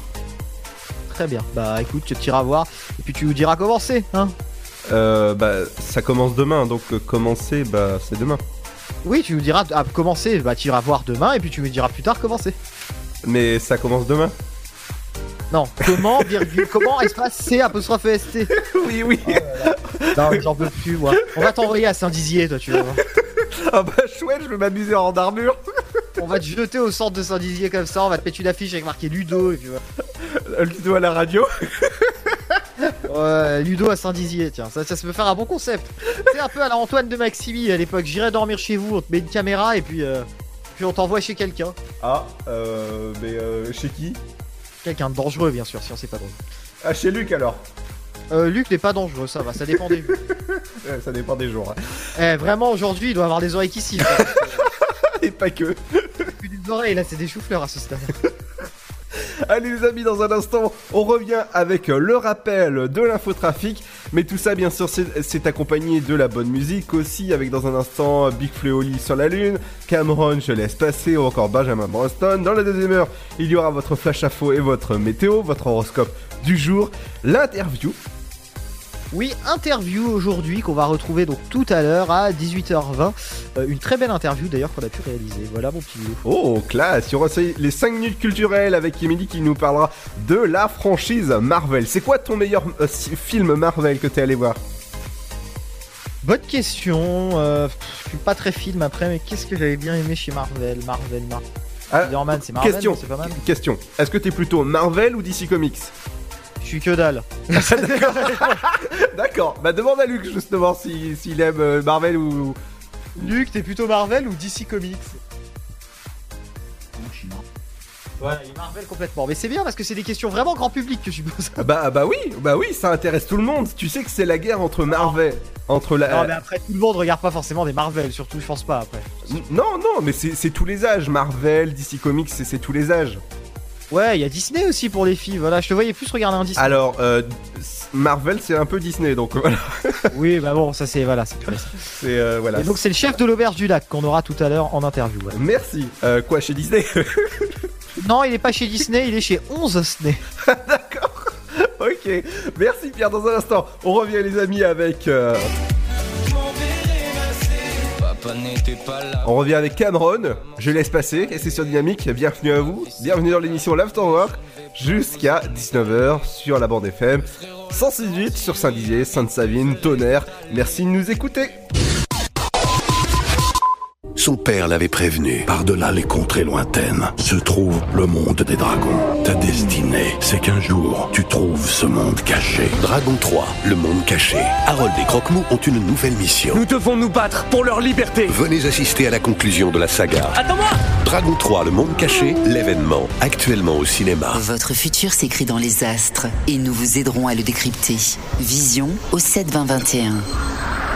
Très bien. Bah écoute, tu iras voir et puis tu nous diras comment c'est, hein Euh, bah, ça commence demain, donc euh, commencer, bah, c'est demain. Oui, tu nous diras à commencer, bah tu iras voir demain et puis tu nous diras plus tard comment c'est. Mais ça commence demain. Non, comment, virgule, comment, espace C, apostrophe ST. Oui, oui. Non, mais j'en peux plus, moi. On va t'envoyer à Saint-Dizier, toi, tu voir. Ah bah chouette, je vais m'amuser en armure. On va te jeter au centre de Saint-Dizier comme ça, on va te mettre une affiche avec marqué Ludo, et puis voilà. Ludo à la radio. Ouais, Ludo à Saint-Dizier, tiens, ça, ça se peut faire un bon concept. C'est un peu à la Antoine de Maximi à l'époque. J'irai dormir chez vous, on te met une caméra et puis, euh, puis on t'envoie chez quelqu'un. Ah, euh, mais euh, chez qui? Quelqu'un de dangereux, bien sûr, sinon c'est pas drôle. Ah, chez Luc alors. Euh, Luc n'est pas dangereux, ça va, ça dépend des. Ouais, ça dépend des jours. hein. Eh, vraiment, aujourd'hui, il doit avoir des oreilles qui sifflent. Et pas que. Plus des oreilles, là, c'est des choux-fleurs à ce stade. Allez les amis, dans un instant, on revient avec euh, le rappel de l'infotrafic. Mais tout ça, bien sûr, c'est accompagné de la bonne musique aussi, avec dans un instant Big Fleoli sur la Lune, Cameron, je laisse passer, ou encore Benjamin Bronston. Dans la deuxième heure, il y aura votre flash info et votre météo, votre horoscope du jour, l'interview. Oui, interview aujourd'hui qu'on va retrouver donc tout à l'heure à 18h20. Euh, une très belle interview d'ailleurs qu'on a pu réaliser. Voilà mon petit. Oh, classe Il y aura les 5 minutes culturelles avec Emily qui nous parlera de la franchise Marvel. C'est quoi ton meilleur euh, film Marvel que t'es allé voir? Bonne question. euh, je suis pas très film après, mais qu'est-ce que j'avais bien aimé chez Marvel? Marvel, Marvel. Spider-Man, c'est Marvel, Ah, question, pas mal. question. Est-ce que t'es plutôt Marvel ou DC Comics? Je suis que dalle. D'accord, bah demande à Luc justement si- s'il aime euh, Marvel ou. Luc, t'es plutôt Marvel ou DC Comics? Voilà, il est Marvel complètement. Mais c'est bien parce que c'est des questions vraiment grand public que je pose. Ah Bah, bah oui, bah oui, ça intéresse tout le monde. Tu sais que c'est la guerre entre Marvel, entre la. Non, mais après, tout le monde regarde pas forcément des Marvel, surtout, je pense pas après. Non, non, mais c'est tous les âges. Marvel, DC Comics, c'est tous les âges. Ouais, il y a Disney aussi pour les filles. Voilà, je te voyais plus regarder un Disney. Alors, euh, Marvel, c'est un peu Disney, donc voilà. oui, bah bon, ça c'est voilà, c'est C'est euh, voilà. Et donc c'est le chef de l'auberge du lac qu'on aura tout à l'heure en interview. Merci. Euh, quoi, chez Disney Non, il est pas chez Disney, il est chez 11 Disney. Ok, merci Pierre. Dans un instant, on revient les amis avec. On revient avec Cameron. Je laisse passer et c'est sur Dynamique. Bienvenue à vous. Bienvenue dans l'émission L'Afterwork jusqu'à 19h sur la bande FM 168 sur Saint-Dizier, Sainte-Savine, Tonnerre. Merci de nous écouter. Son père l'avait prévenu. Par-delà les contrées lointaines se trouve le monde des dragons. Ta destinée, c'est qu'un jour, tu trouves ce monde caché. Dragon 3, le monde caché. Harold et Croque-Mou ont une nouvelle mission. Nous devons nous battre pour leur liberté. Venez assister à la conclusion de la saga. Attends-moi Dragon 3, le monde caché, l'événement, actuellement au cinéma. Votre futur s'écrit dans les astres et nous vous aiderons à le décrypter. Vision au 7 20 21.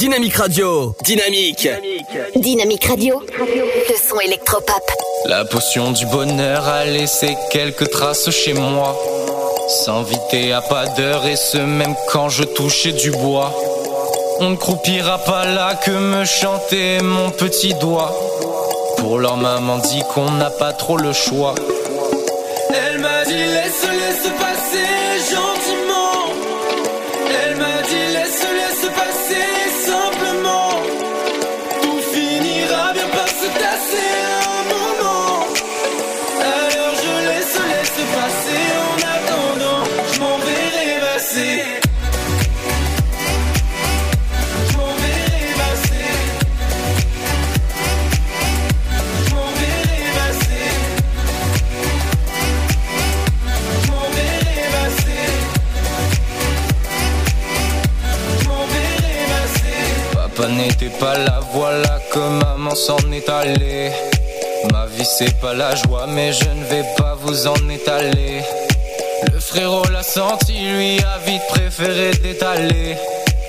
Dynamique Radio. Dynamique. Dynamique Radio. Le son électropop. La potion du bonheur a laissé quelques traces chez moi. S'inviter à pas d'heure et ce même quand je touchais du bois. On ne croupira pas là que me chanter mon petit doigt. Pour leur maman dit qu'on n'a pas trop le choix. Elle m'a dit laisse, laisse passer pas là, voilà que maman s'en est allée. Ma vie c'est pas la joie, mais je ne vais pas vous en étaler. Le frérot l'a senti, lui a vite préféré d'étaler.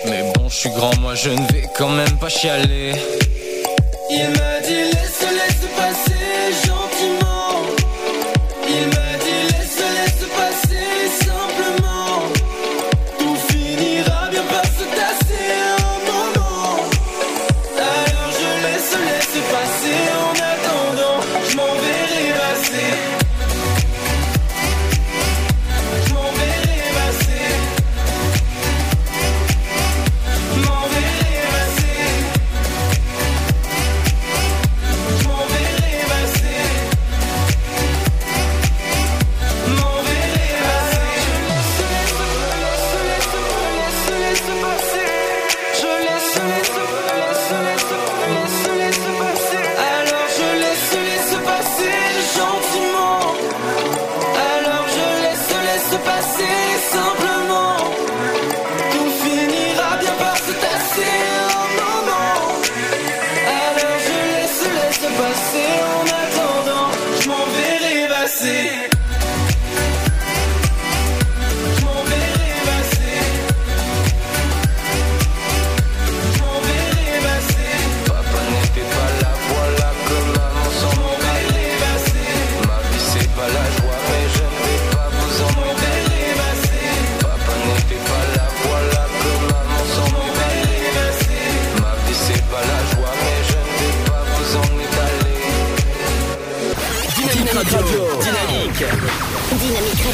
Mais bon, je suis grand, moi je ne vais quand même pas chialer. Il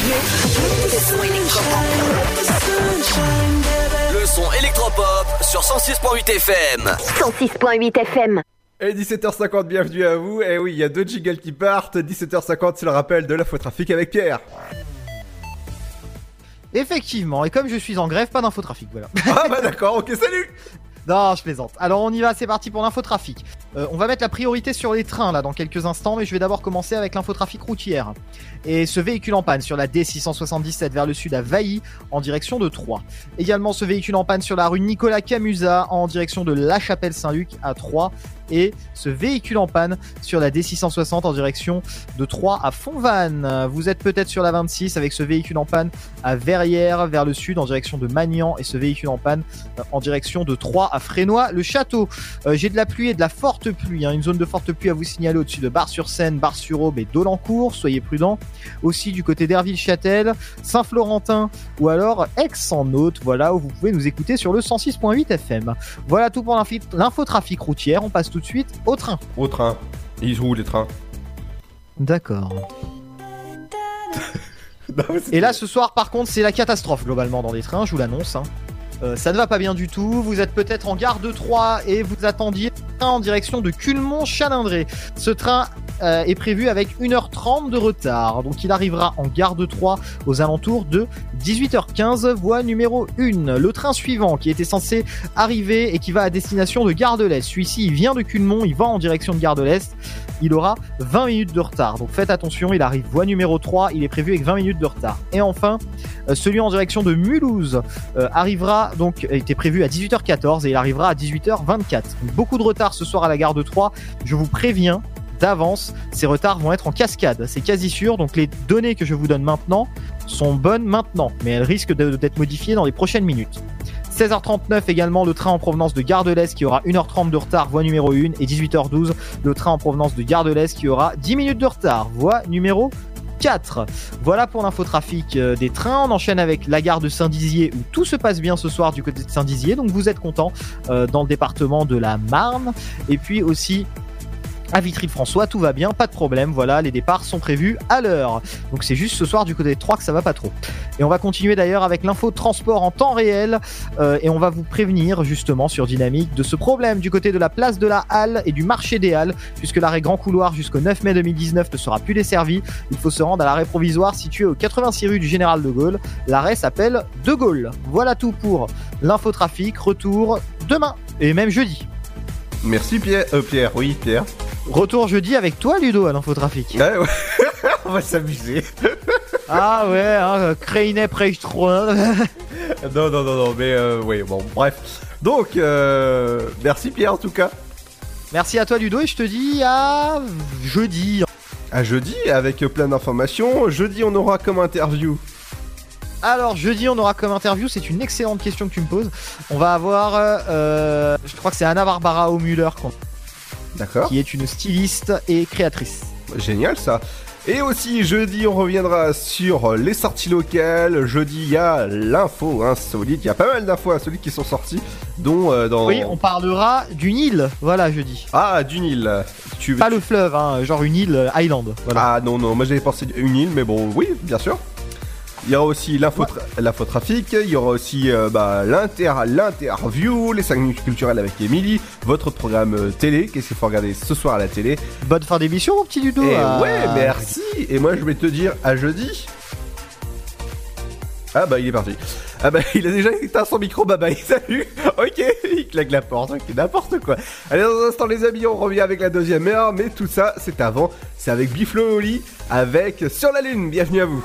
Le son électropop. Sur 106.8 FM. 106.8 FM. Et 17h50, bienvenue à vous. Et oui, il y a deux jingles qui partent. 17h50, c'est le rappel de l'infotrafic avec Pierre. Effectivement, et comme je suis en grève, pas d'infotrafic, voilà. Ah bah d'accord, ok, salut Non, je plaisante. Alors on y va, c'est parti pour l'infotrafic. Euh, on va mettre la priorité sur les trains là dans quelques instants, mais je vais d'abord commencer avec l'infotrafic routière. Et ce véhicule en panne sur la D677 vers le sud à Vailly en direction de Troyes. Également ce véhicule en panne sur la rue Nicolas Camusa en direction de La Chapelle Saint-Luc à Troyes. Et ce véhicule en panne sur la D660 en direction de Troyes à Fontvannes. Vous êtes peut-être sur la 26 avec ce véhicule en panne à Verrières vers le sud en direction de Magnan et ce véhicule en panne euh, en direction de Troyes à Frénois le château. Euh, J'ai de la pluie et de la forte pluie, hein, une zone de forte pluie à vous signaler au-dessus de Bar-sur-Seine, Bar-sur-Aube et Dolencourt, soyez prudents. Aussi du côté d'Herville-Châtel, Saint-Florentin ou alors Aix en Haute, voilà où vous pouvez nous écouter sur le 106.8 FM. Voilà tout pour l'infotrafic routière, on passe tout de suite au train. Au train. Ils où les trains? D'accord. Et là, ce soir, par contre, c'est la catastrophe globalement dans les trains, je vous l'annonce. hein. Euh, ça ne va pas bien du tout. Vous êtes peut-être en gare de Troyes et vous attendiez train en direction de Culmont-Chalindré. Ce train euh, est prévu avec 1h30 de retard. Donc il arrivera en gare de Troyes aux alentours de 18h15, voie numéro 1. Le train suivant qui était censé arriver et qui va à destination de Gare de l'Est. Celui-ci, vient de Culmont, il va en direction de Gare de l'Est. Il aura 20 minutes de retard. Donc faites attention, il arrive voie numéro 3, il est prévu avec 20 minutes de retard. Et enfin, euh, celui en direction de Mulhouse euh, arrivera donc était prévu à 18h14 et il arrivera à 18h24. Donc, beaucoup de retard ce soir à la gare de Troyes. Je vous préviens d'avance, ces retards vont être en cascade, c'est quasi sûr. Donc les données que je vous donne maintenant sont bonnes maintenant, mais elles risquent d'être modifiées dans les prochaines minutes. 16h39 également le train en provenance de Gare de l'Est qui aura 1h30 de retard, voie numéro 1, et 18h12 le train en provenance de Gare de l'Est qui aura 10 minutes de retard, voie numéro 4. Voilà pour l'infotrafic euh, des trains. On enchaîne avec la gare de Saint-Dizier où tout se passe bien ce soir du côté de Saint-Dizier. Donc vous êtes content euh, dans le département de la Marne. Et puis aussi à Vitry-le-François, tout va bien, pas de problème. Voilà, les départs sont prévus à l'heure. Donc c'est juste ce soir du côté de Troyes que ça va pas trop. Et on va continuer d'ailleurs avec l'info transport en temps réel euh, et on va vous prévenir justement sur Dynamique de ce problème du côté de la place de la Halle et du marché des Halles puisque l'arrêt Grand Couloir jusqu'au 9 mai 2019 ne sera plus desservi. Il faut se rendre à l'arrêt provisoire situé au 86 rue du Général de Gaulle. L'arrêt s'appelle De Gaulle. Voilà tout pour l'infotrafic. Retour demain et même jeudi. Merci Pierre. Euh, Pierre, oui, Pierre. Retour jeudi avec toi Ludo à l'infotrafic. Ouais, ouais. On va s'amuser. Ah ouais, hein, Crane Prechtron. non, non, non, non, mais euh, oui, bon, bref. Donc, euh, merci Pierre en tout cas. Merci à toi Ludo et je te dis à jeudi. À jeudi avec plein d'informations. Jeudi, on aura comme interview. Alors jeudi on aura comme interview, c'est une excellente question que tu me poses. On va avoir, euh, euh, je crois que c'est Anna Barbara O'Muller qu'on- D'accord. Qui est une styliste et créatrice. Génial ça. Et aussi jeudi, on reviendra sur les sorties locales. Jeudi, il y a l'info insolite. Il y a pas mal d'infos insolites qui sont sorties, dont euh, dans. Oui, on parlera d'une île, voilà jeudi. Ah, d'une île. Tu Pas le fleuve, hein, genre une île euh, Island. Voilà. Ah non, non, moi j'avais pensé une île, mais bon, oui, bien sûr. Il y aura aussi l'info- l'infotrafic, il y aura aussi euh, bah, l'inter, l'interview, les 5 minutes culturelles avec Emily, votre programme euh, télé, qu'est-ce qu'il faut regarder ce soir à la télé? Bonne fin d'émission mon petit Ludo. Et Ah. ouais, merci. Et moi je vais te dire à jeudi. Ah bah il est parti. Ah bah il a déjà éteint son micro, bye bye, salut Ok, il claque la porte, ok, n'importe quoi. Allez dans un instant les amis, on revient avec la deuxième heure, mais tout ça c'est avant, c'est avec Biflo Oli, avec Sur la Lune, bienvenue à vous.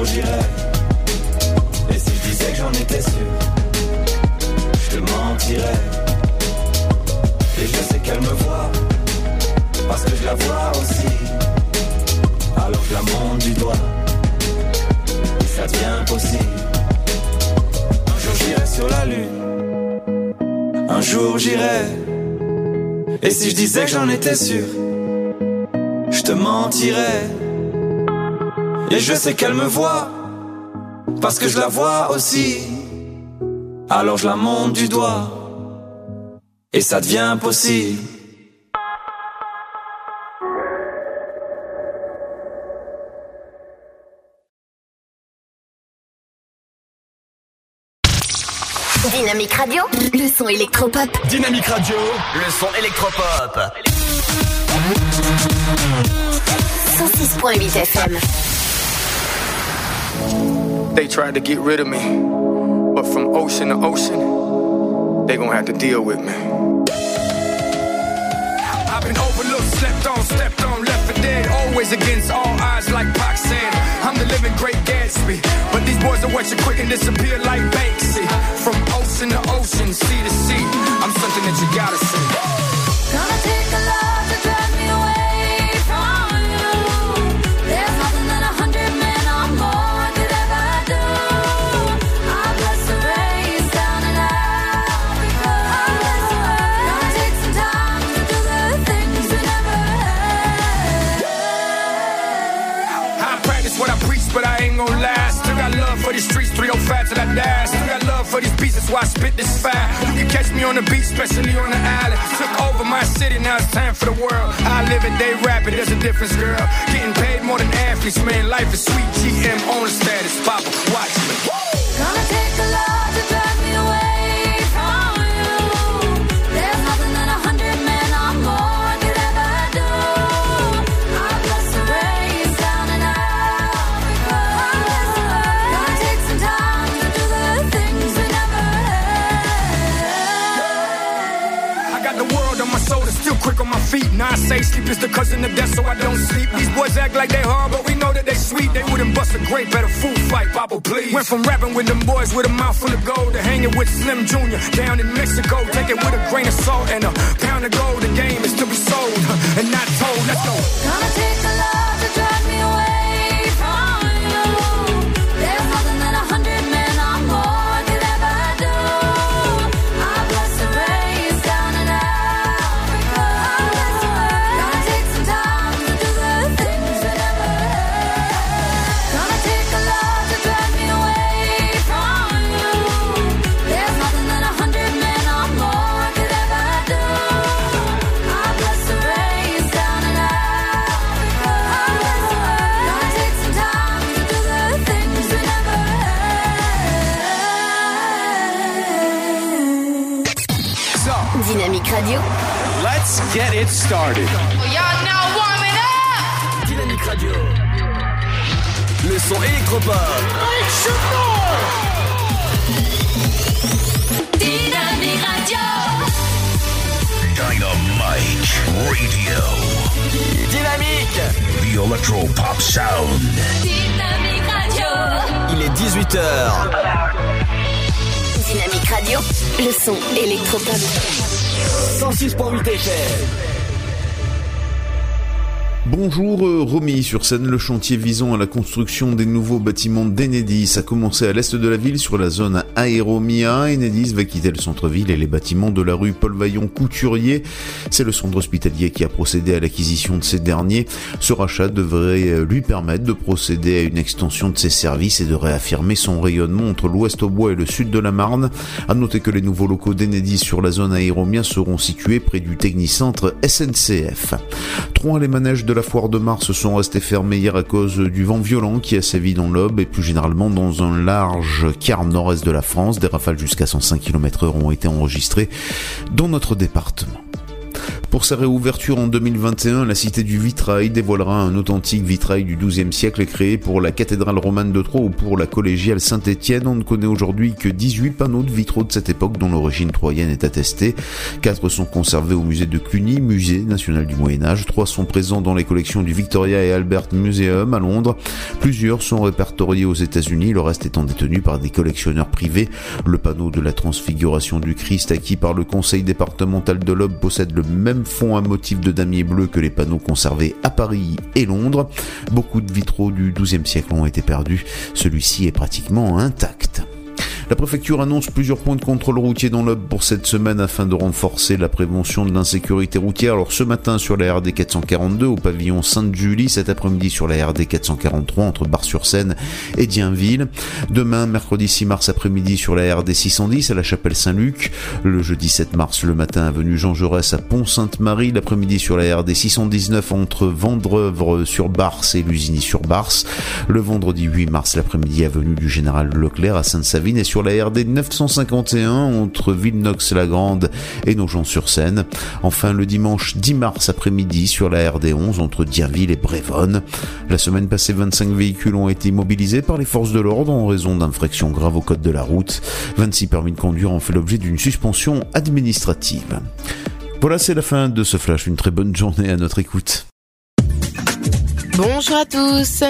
jour j'irai. Et si je disais que j'en étais sûr, je te mentirais. Et je sais qu'elle me voit, parce que je la vois aussi. Alors je la monte du doigt, ça devient possible. Un jour j'irai sur la lune, un jour j'irai. Et si je disais que j'en étais sûr, je te mentirais. Et je sais qu'elle me voit, parce que je la vois aussi. Alors je la monte du doigt, et ça devient possible. Dynamique Radio, le son électropop. Dynamique Radio, le son électropop. 106.8 FM. They tried to get rid of me, but from ocean to ocean, they gonna have to deal with me. I've been overlooked, slept on, stepped on, left for dead. Always against all odds, like Pac said. I'm the living great Gatsby. But these boys are watch you quick and disappear like Banksy. From ocean to ocean, sea to sea. I'm something that you gotta see. I. Still got love for these beats, that's why I spit this fire. You can catch me on the beach, especially on the island. Took over my city, now it's time for the world. I live it, they rap it, there's a difference, girl. Getting paid more than athletes, man. Life is sweet. GM on the status, Papa, watch me. Gonna take a lot to feet. Now I say sleep is the cousin of death, so I don't sleep. These boys act like they hard, but we know that they sweet. They wouldn't bust a grape at a food fight, Papa, please. Went from rapping with them boys with a mouth full of gold to hanging with Slim Jr. down in Mexico. Take it with a grain of salt and a pound of gold. The game is to be sold and not told. Let's go. Électropop. 106.8 FM. Bonjour euh, Romy, sur scène le chantier visant à la construction des nouveaux bâtiments d'Enedis a commencé à l'est de la ville sur la zone Aéromia. Enedis va quitter le centre-ville et les bâtiments de la rue Paul Vaillant Couturier. C'est le centre hospitalier qui a procédé à l'acquisition de ces derniers. Ce rachat devrait euh, lui permettre de procéder à une extension de ses services et de réaffirmer son rayonnement entre l'ouest au bois et le sud de la Marne. À noter que les nouveaux locaux d'Enedis sur la zone Aéromia seront situés près du technicentre SNCF. Trois les manèges de la foire de Mars sont restés fermés hier à cause du vent violent qui a sévi dans l'Aube et plus généralement dans un large quart nord-est de la France. Des rafales jusqu'à 105 km heure ont été enregistrées dans notre département. Pour sa réouverture en 2021, la Cité du Vitrail dévoilera un authentique vitrail du XIIe siècle créé pour la cathédrale romane de Troyes ou pour la collégiale Saint-Étienne. On ne connaît aujourd'hui que 18 panneaux de vitraux de cette époque dont l'origine troyenne est attestée. Quatre sont conservés au musée de Cluny, musée national du Moyen-Âge. Trois sont présents dans les collections du Victoria et Albert Museum à Londres. Plusieurs sont répertoriés aux États-Unis, le reste étant détenu par des collectionneurs privés. Le panneau de la transfiguration du Christ acquis par le conseil départemental de l'Aube possède le même fond à motif de damier bleu que les panneaux conservés à Paris et Londres. Beaucoup de vitraux du XIIe siècle ont été perdus. Celui-ci est pratiquement intact. La préfecture annonce plusieurs points de contrôle routier dans l'Aube pour cette semaine afin de renforcer la prévention de l'insécurité routière. Alors ce matin sur la RD 442 au pavillon Sainte-Julie, cet après-midi sur la RD 443 entre Bar-sur-Seine et Dienville. Demain, mercredi 6 mars après-midi sur la RD 610 à la chapelle Saint-Luc. Le jeudi 7 mars le matin avenue Jean Jaurès à Pont-Sainte-Marie. L'après-midi sur la RD 619 entre Vendrevre sur Bars et Lusigny sur Bars. Le vendredi 8 mars l'après-midi avenue du Général Leclerc à Sainte-Savine et sur la RD 951 entre Villenox-la-Grande et Nogent-sur-Seine. Enfin, le dimanche 10 mars après-midi sur la RD 11 entre Dienville et Brévonne. La semaine passée, 25 véhicules ont été mobilisés par les forces de l'ordre en raison d'infractions graves au code de la route. 26 permis de conduire ont fait l'objet d'une suspension administrative. Voilà, c'est la fin de ce flash. Une très bonne journée à notre écoute. Bonjour à tous.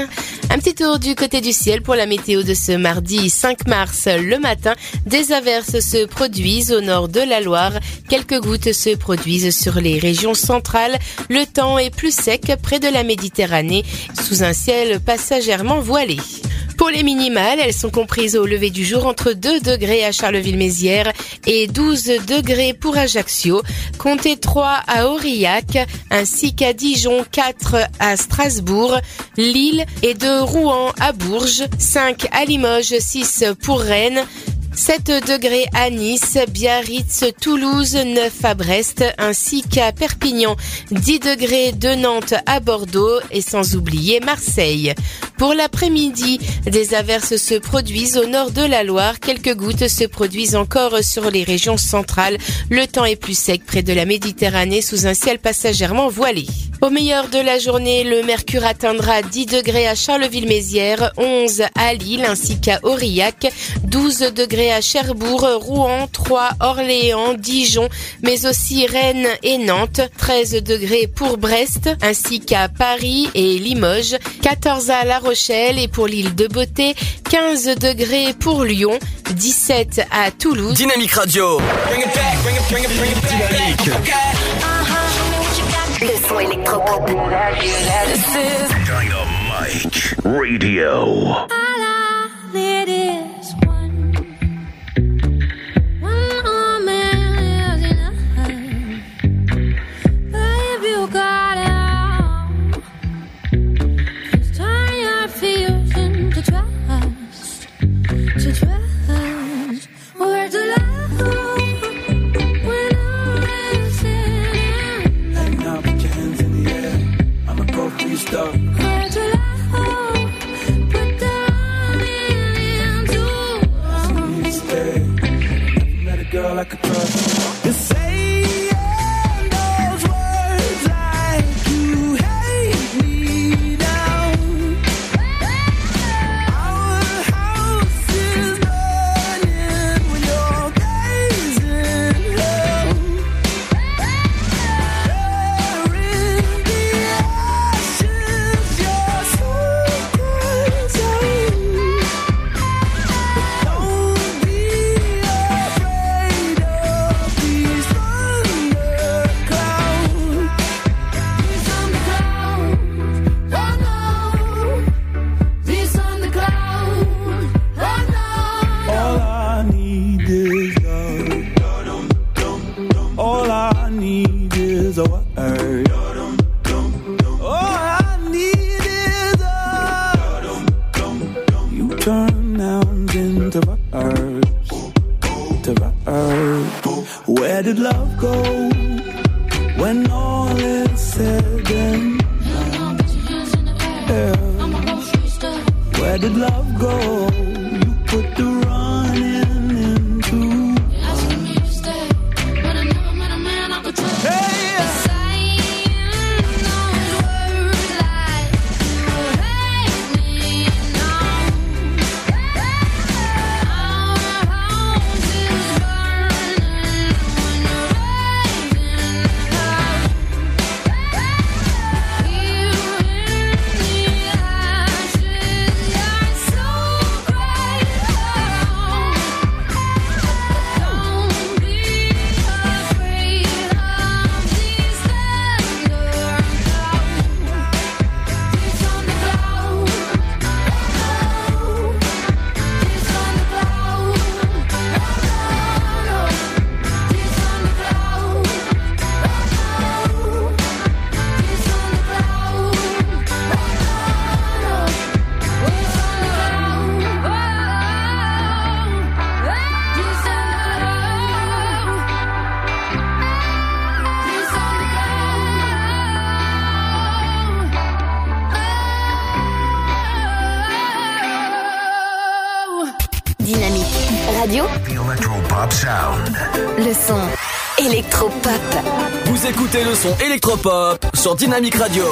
Un petit tour du côté du ciel pour la météo de ce mardi 5 mars le matin. Des averses se produisent au nord de la Loire. Quelques gouttes se produisent sur les régions centrales. Le temps est plus sec près de la Méditerranée sous un ciel passagèrement voilé. Pour les minimales, elles sont comprises au lever du jour entre 2 degrés à Charleville-Mézières et 12 degrés pour Ajaccio. Comptez 3 à Aurillac, ainsi qu'à Dijon, 4 à Strasbourg, Lille et de Rouen à Bourges, 5 à Limoges, 6 pour Rennes, 7 degrés à Nice, Biarritz, Toulouse, 9 à Brest, ainsi qu'à Perpignan, 10 degrés de Nantes à Bordeaux et sans oublier Marseille. Pour l'après-midi, des averses se produisent au nord de la Loire, quelques gouttes se produisent encore sur les régions centrales. Le temps est plus sec près de la Méditerranée sous un ciel passagèrement voilé. Au meilleur de la journée, le mercure atteindra 10 degrés à Charleville-Mézières, 11 à Lille ainsi qu'à Aurillac, 12 degrés à Cherbourg, Rouen, 3 Orléans, Dijon, mais aussi Rennes et Nantes, 13 degrés pour Brest ainsi qu'à Paris et Limoges, 14 à La Rochelle et pour l'île de Beauté, 15 degrés pour Lyon, 17 à Toulouse. Dynamique Radio. Dynamique. Le son électropop. Dynamite Radio. stuck. Girl, I could Le son électropop. Vous écoutez le son électropop sur Dynamic Radio.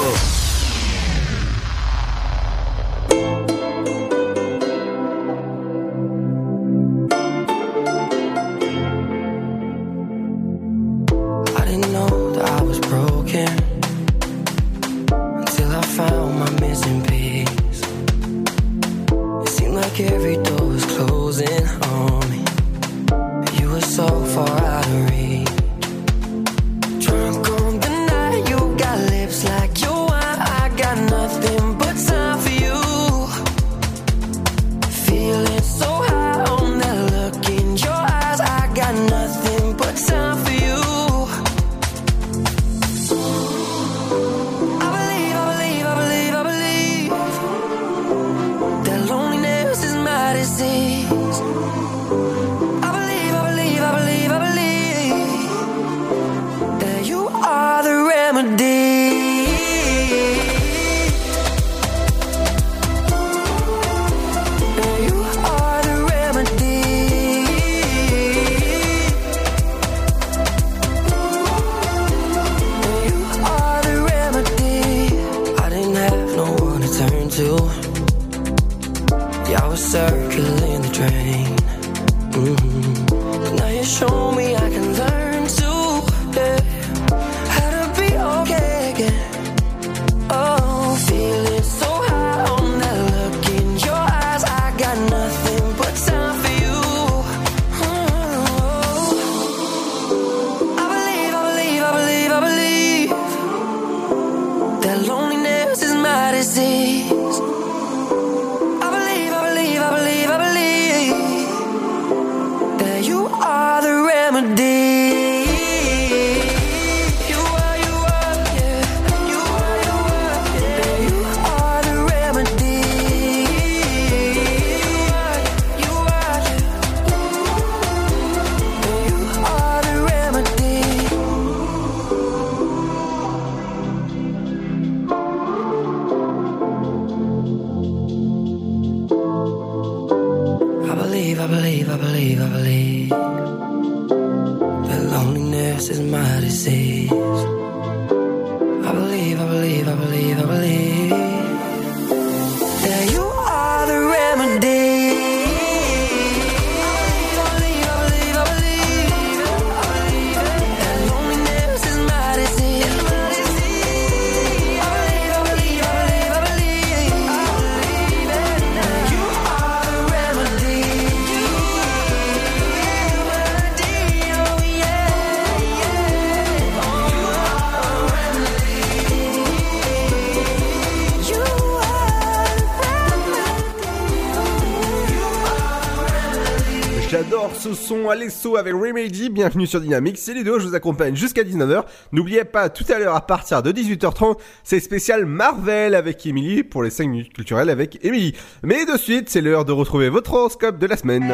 Ce son Alesso avec Remedy, bienvenue sur Dynamique, c'est Ludo, je vous accompagne jusqu'à 19h. N'oubliez pas, tout à l'heure à partir de 18h30, c'est spécial Marvel avec Emily pour les 5 minutes culturelles avec Emily. Mais de suite, c'est l'heure de retrouver votre horoscope de la semaine.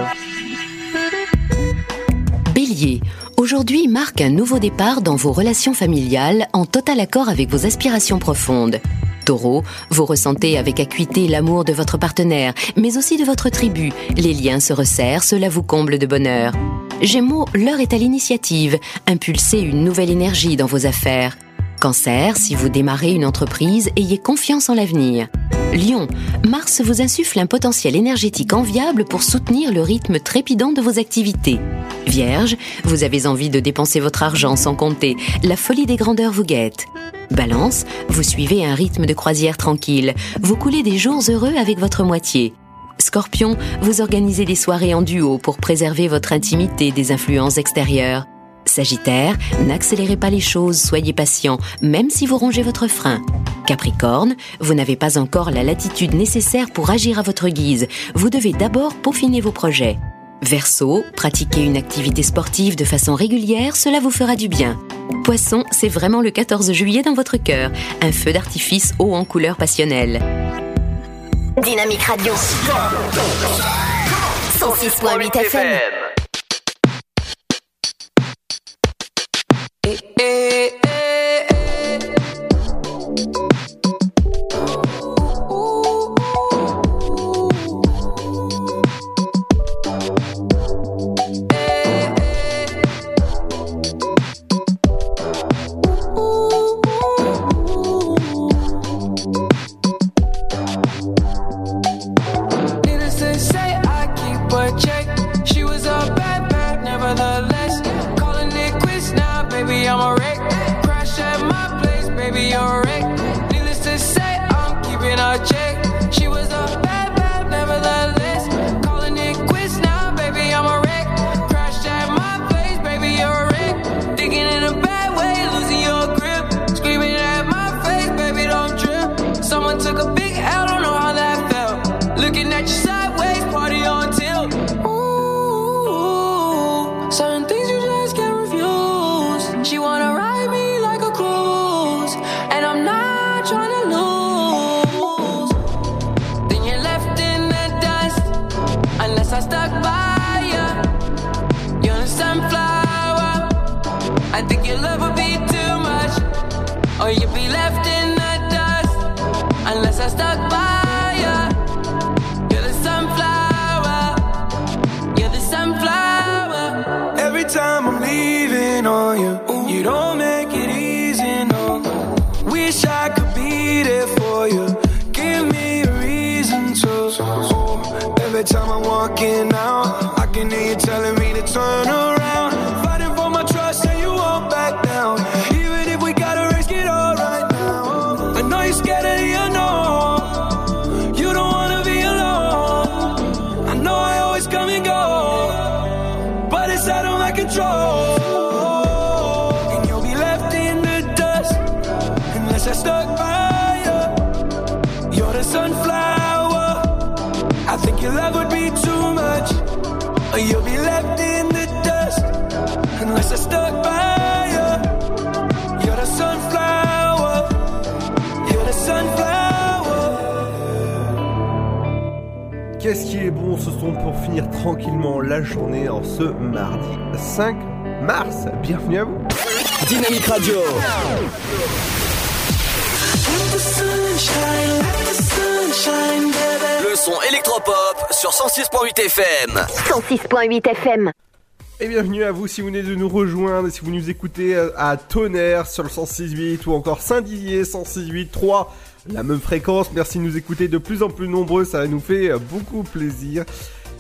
Bélier, aujourd'hui marque un nouveau départ dans vos relations familiales en total accord avec vos aspirations profondes. Taureau, vous ressentez avec acuité l'amour de votre partenaire, mais aussi de votre tribu. Les liens se resserrent, cela vous comble de bonheur. Gémeaux, l'heure est à l'initiative. Impulsez une nouvelle énergie dans vos affaires. Cancer, si vous démarrez une entreprise, ayez confiance en l'avenir. Lion, Mars vous insuffle un potentiel énergétique enviable pour soutenir le rythme trépidant de vos activités. Vierge, vous avez envie de dépenser votre argent sans compter, la folie des grandeurs vous guette. Balance, vous suivez un rythme de croisière tranquille, vous coulez des jours heureux avec votre moitié. Scorpion, vous organisez des soirées en duo pour préserver votre intimité des influences extérieures. Sagittaire, n'accélérez pas les choses, soyez patient, même si vous rongez votre frein. Capricorne, vous n'avez pas encore la latitude nécessaire pour agir à votre guise. Vous devez d'abord peaufiner vos projets. Verseau, pratiquez une activité sportive de façon régulière, cela vous fera du bien. Poisson, c'est vraiment le 14 juillet dans votre cœur, un feu d'artifice haut en couleur passionnelle. Dynamique Radio. 106.8 FM. eh, eh, eh, eh. I'm Qu'est-ce qu'il est bon ce son pour finir tranquillement la journée en ce mardi 5 mars? Bienvenue à vous. Dynamique Radio. Le son électropop sur 106.8 FM. 106.8 FM. Et bienvenue à vous si vous venez de nous rejoindre, si vous nous écoutez à Tonnerre sur le 106.8 ou encore Saint-Dizier 106.8 3, la même fréquence. Merci de nous écouter de plus en plus nombreux, ça nous fait beaucoup plaisir.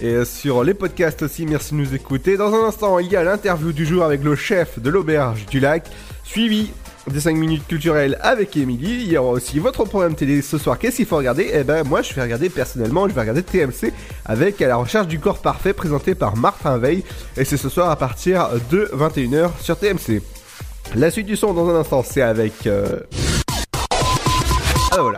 Et sur les podcasts aussi, merci de nous écouter. Dans un instant, il y a l'interview du jour avec le chef de l'auberge du lac, suivi des 5 minutes culturelles avec Émilie. Il y aura aussi votre programme télé ce soir. Qu'est-ce qu'il faut regarder? Eh ben, moi, je vais regarder personnellement, je vais regarder TMC avec À la recherche du corps parfait présenté par Martin Veil. Et c'est ce soir à partir de 21h sur TMC. La suite du son dans un instant, c'est avec. euh,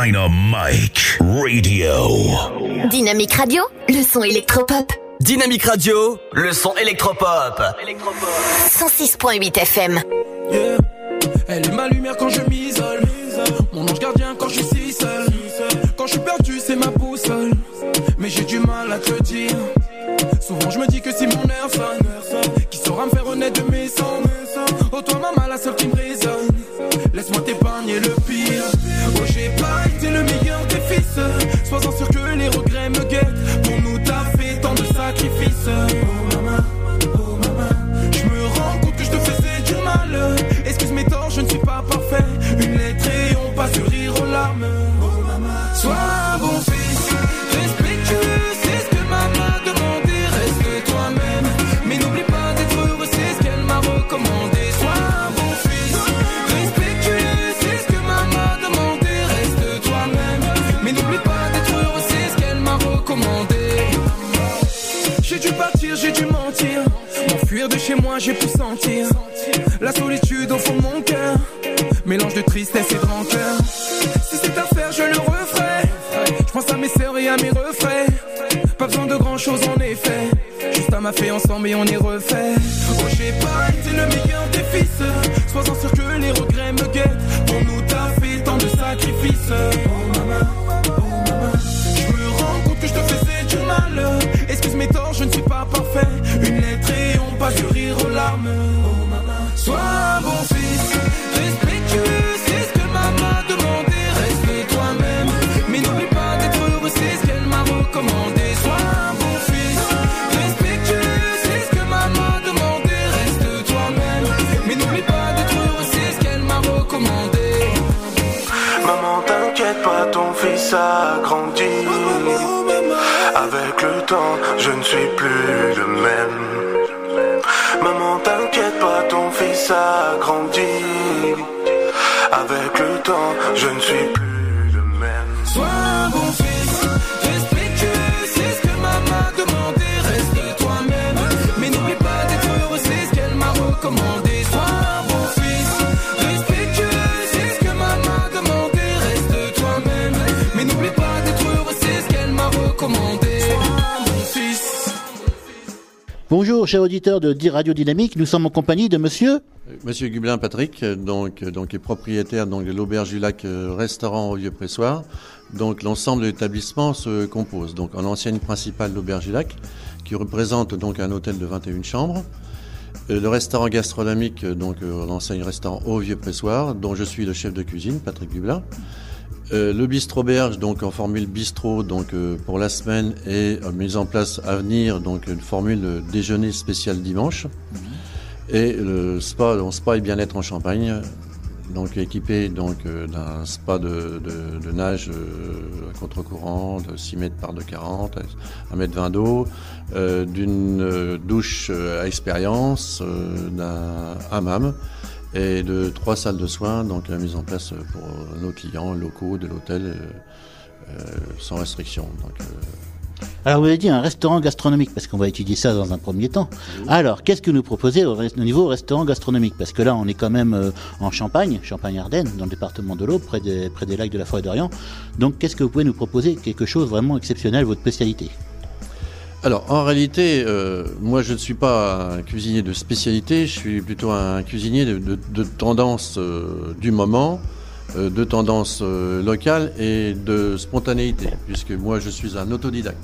Dynamite Radio. Dynamique Radio, le son électropop. Dynamique Radio, le son électropop. 106.8 FM. Yeah. Elle est ma lumière quand je m'isole. Mon ange gardien quand je suis si seul. Quand je suis perdu, c'est ma boussole. Mais j'ai du mal à te dire. Souvent je me dis que si mon air sonne, qui saura me faire honnête de mes sons. Oh, toi, maman, la seule qui me résonne. Laisse-moi t'épargner le myself chez moi, j'ai pu sentir la solitude au fond de mon cœur. Mélange de tristesse et de rancœur. Si c'est à faire, je le referai. Je pense à mes sœurs et à mes refrains. Pas besoin de grand chose en effet. Juste à ma ensemble et on est refait. Ton fils a grandi. Avec le temps, je ne suis plus Bonjour, chers auditeurs de Radio Dynamique. Nous sommes en compagnie de monsieur. Monsieur Gublin Patrick, donc, donc est propriétaire donc, de l'auberge du lac euh, restaurant au vieux pressoir. Donc l'ensemble de l'établissement se compose donc en ancienne principale l'auberge du lac, qui représente donc un hôtel de 21 chambres. Euh, Le restaurant gastronomique, euh, donc euh, l'enseigne restaurant au vieux pressoir, dont je suis le chef de cuisine, Patrick Gublin. Euh, le bistrot berge, donc en formule bistrot, donc euh, pour la semaine et euh, mise en place à venir, donc une formule déjeuner spécial dimanche. Et le spa, le spa et bien-être en Champagne, donc équipé donc d'un spa de, de- de nage à contre-courant de 6 mètres par 2,40, 1 mètre 20 d'eau, d'une douche à expérience, d'un hammam et de trois salles de soins, donc la mise en place pour nos clients locaux de l'hôtel euh, euh, sans restriction. Donc, euh, Alors, vous avez dit un restaurant gastronomique, parce qu'on va étudier ça dans un premier temps. Alors, qu'est-ce que nous proposez au, niveau restaurant gastronomique? Parce que là, on est quand même euh, en Champagne, Champagne-Ardenne, dans le département de l'Aube, près des, près des lacs de la Forêt d'Orient. Donc, qu'est-ce que vous pouvez nous proposer? Quelque chose vraiment exceptionnel, votre spécialité? Alors, en réalité, euh, moi, je ne suis pas un cuisinier de spécialité, je suis plutôt un cuisinier de, tendance euh, du moment, euh, de tendance locale et de spontanéité, puisque moi, je suis un autodidacte.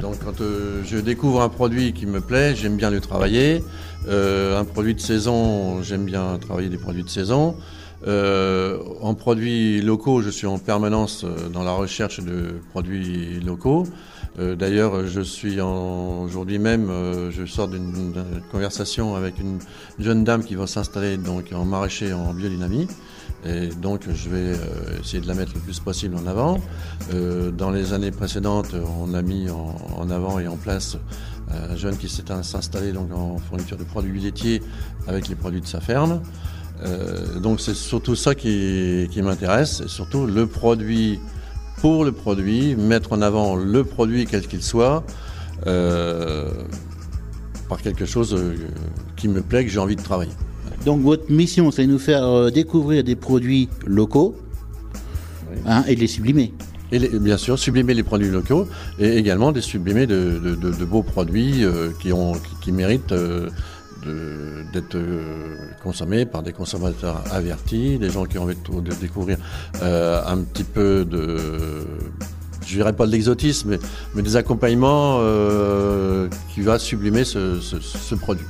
Donc, quand je découvre un produit qui me plaît, j'aime bien le travailler. Un produit de saison, j'aime bien travailler des produits de saison. En produits locaux, je suis en permanence dans la recherche de produits locaux. Euh, D'ailleurs, je suis aujourd'hui même, euh, je sors d'une conversation avec une jeune dame qui va s'installer donc en maraîcher en biodynamie. Et donc, je vais euh, essayer de la mettre le plus possible en avant. Euh, dans les années précédentes, on a mis en, en avant et en place un jeune qui s'est s'installé donc en fourniture de produits laitiers avec les produits de sa ferme. Donc c'est surtout ça qui, qui m'intéresse, et surtout le produit pour le produit, mettre en avant le produit quel qu'il soit, euh, par quelque chose euh, qui me plaît, que j'ai envie de travailler. Donc, votre mission, c'est de nous faire euh, découvrir des produits locaux hein, et de les sublimer. Et les- bien sûr, sublimer les produits locaux et également des sublimer de, de- de- de beaux produits euh, qui, ont, qui, qui méritent euh, d'être euh, consommés par des consommateurs avertis, des gens qui ont envie de, découvrir euh, un petit peu de, je dirais pas de l'exotisme, mais, des accompagnements euh, qui va sublimer ce, produit.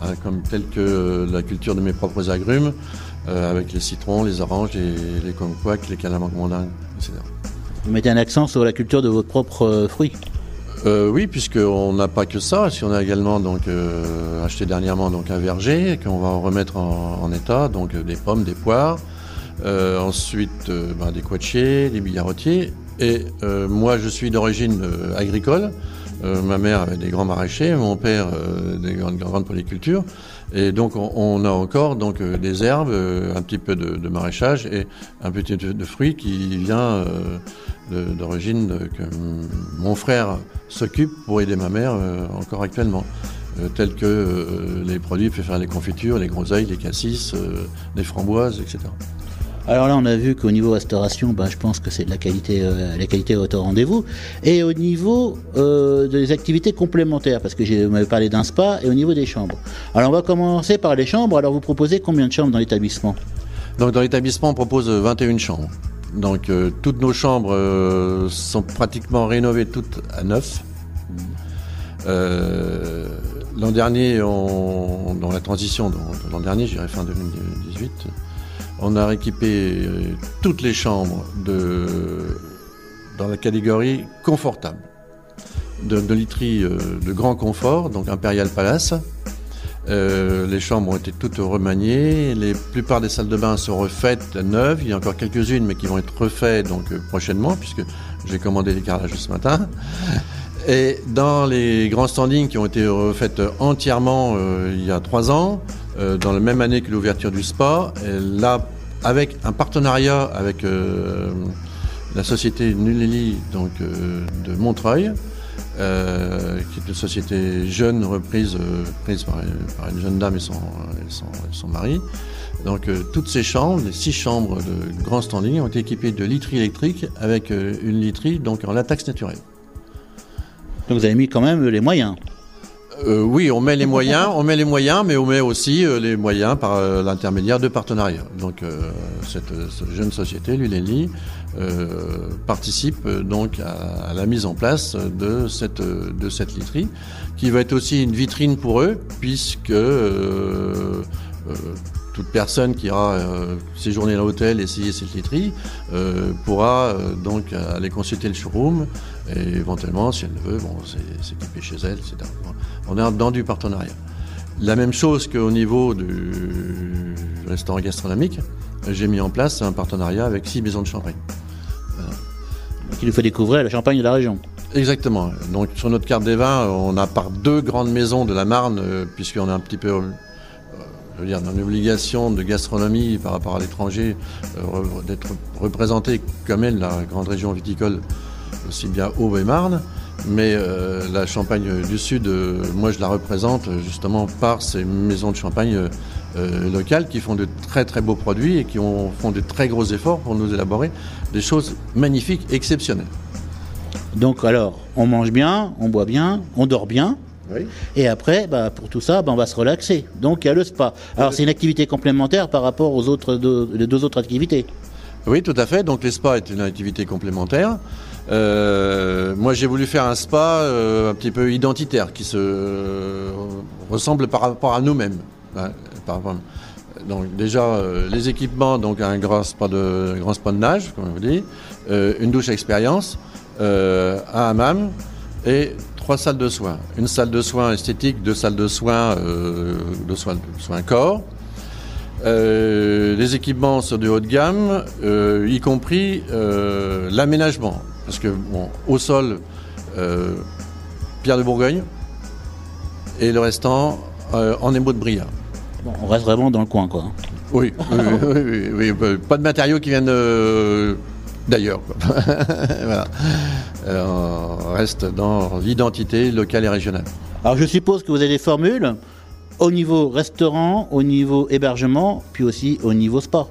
Hein, comme tel que la culture de mes propres agrumes, avec les citrons, les oranges, les, les kumquats, les mondains, etc. Vous mettez un accent sur la culture de vos propres fruits. Euh, oui, puisqu'on n'a pas que ça, si on a également donc euh, acheté dernièrement donc un verger qu'on va remettre en, état, donc euh, des pommes, des poires, Euh, ensuite ben, des coitiers, des billaretiers. Et moi, je suis d'origine agricole. Ma mère avait des grands maraîchers, mon père des grandes, grandes polycultures. Et donc on, a encore donc euh, des herbes, euh, un petit peu de, maraîchage et un petit peu de fruits qui vient euh, d'origine que mon frère s'occupe pour aider ma mère encore actuellement. Tels que les produits faire les confitures, les groseilles, les cassis, les framboises, etc. Alors là, on a vu qu'au niveau restauration, ben, je pense que c'est de la qualité, euh, la qualité est au rendez-vous. Et au niveau euh, des activités complémentaires, parce que j'ai- m'avez parlé d'un spa, et au niveau des chambres. Alors on va commencer par les chambres. Alors vous proposez combien de chambres dans l'établissement? Donc dans l'établissement, on propose euh, 21 chambres. Donc euh, toutes nos chambres euh, sont pratiquement rénovées toutes à neuf. Euh, l'an dernier, on- dans la transition, dans- l'an dernier, j'irai fin 2018, on a rééquipé euh, toutes les chambres dans la catégorie confortable. De, literie euh, de grand confort, donc Imperial Palace. Euh, les chambres ont été toutes remaniées. Les plupart des salles de bain sont refaites neuves. Il y a encore quelques-unes, mais qui vont être refaites prochainement, puisque j'ai commandé les carrelages ce matin. Et dans les grands standings qui ont été refaites entièrement il y a trois ans, dans la même année que l'ouverture du spa, là avec un partenariat avec euh, la société Nuleli donc euh, de Montreuil, euh, qui est une société jeune reprise euh, prise par, une jeune dame et son, son, mari. Donc euh, toutes ces chambres, les six chambres de grand standing, ont été équipées de literie électrique avec euh, une literie donc en latex naturel. Donc vous avez mis quand même les moyens. Euh, oui, on met les moyens, on met les moyens, mais on met aussi euh, les moyens par euh, l'intermédiaire de partenariats. Donc cette, jeune société, l'ULELI, participe donc à, la mise en place de cette de literie, qui va être aussi une vitrine pour eux, puisque toute personne qui ira euh, séjourner à l'hôtel, essayer cette literie, pourra donc aller consulter le showroom et éventuellement, si elle le veut, bon, s'équiper chez elle, etc. On est dans du partenariat. La même chose qu'au niveau du restaurant gastronomique, j'ai mis en place un partenariat avec six maisons de champagne. Qui nous fait découvrir la Champagne de la région. Exactement. Donc sur notre carte des vins, on a par deux grandes maisons de la Marne, euh, puisqu'on a un petit peu, euh, je veux dire, dans une obligation de gastronomie par rapport à l'étranger, euh, re- d'être représenté comme elle, la grande région viticole, aussi bien Aube et Marne. Mais euh, la Champagne du Sud, euh, moi je la représente euh, justement par ces maisons de champagne euh, locales qui font de très très beaux produits et qui ont, font de très gros efforts pour nous élaborer des choses magnifiques, exceptionnelles. Donc alors, on mange bien, on boit bien, on dort bien. Et après, bah, pour tout ça, bah, on va se relaxer. Donc il y a le spa. Alors c'est une activité complémentaire par rapport aux autres deux, les deux autres activités. Oui, tout à fait. Donc les spas est une activité complémentaire. Euh, moi, j'ai voulu faire un spa euh, un petit peu identitaire, qui se euh, ressemble par rapport à nous-mêmes. Donc déjà les équipements, donc un grand spa de grand spa de nage, comme on vous dit, une douche expérience, un hammam et trois salles de soins. Une salle de soins esthétique, deux salles de soins de soins, de soins corps. Les équipements sur du haut de gamme, y compris l'aménagement. Parce que, bon, au sol, euh, pierre de Bourgogne, et le restant euh, en émaux de. Bon, on reste vraiment dans le coin, quoi. Oui, oui, oui, oui, pas de matériaux qui viennent euh, d'ailleurs. voilà. Euh, on reste dans l'identité locale et régionale. Alors je suppose que vous avez des formules au niveau restaurant, au niveau hébergement, puis aussi au niveau spa.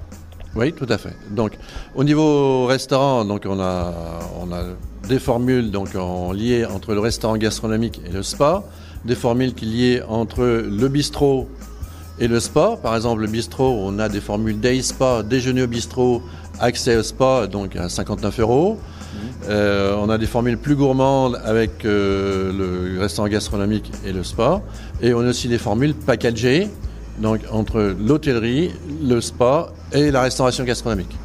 Oui, tout à fait. Donc, au niveau restaurant, donc on a, on a des formules donc en liées entre le restaurant gastronomique et le spa, des formules qui liées entre le bistrot et le spa. Par exemple, le bistrot, on a des formules day spa, déjeuner au bistrot, accès au spa, donc à 59 euros. Euh, on a des formules plus gourmandes avec euh, le restaurant gastronomique et le spa. Et on a aussi des formules packagées, donc entre l'hôtellerie, le spa et la restauration gastronomique.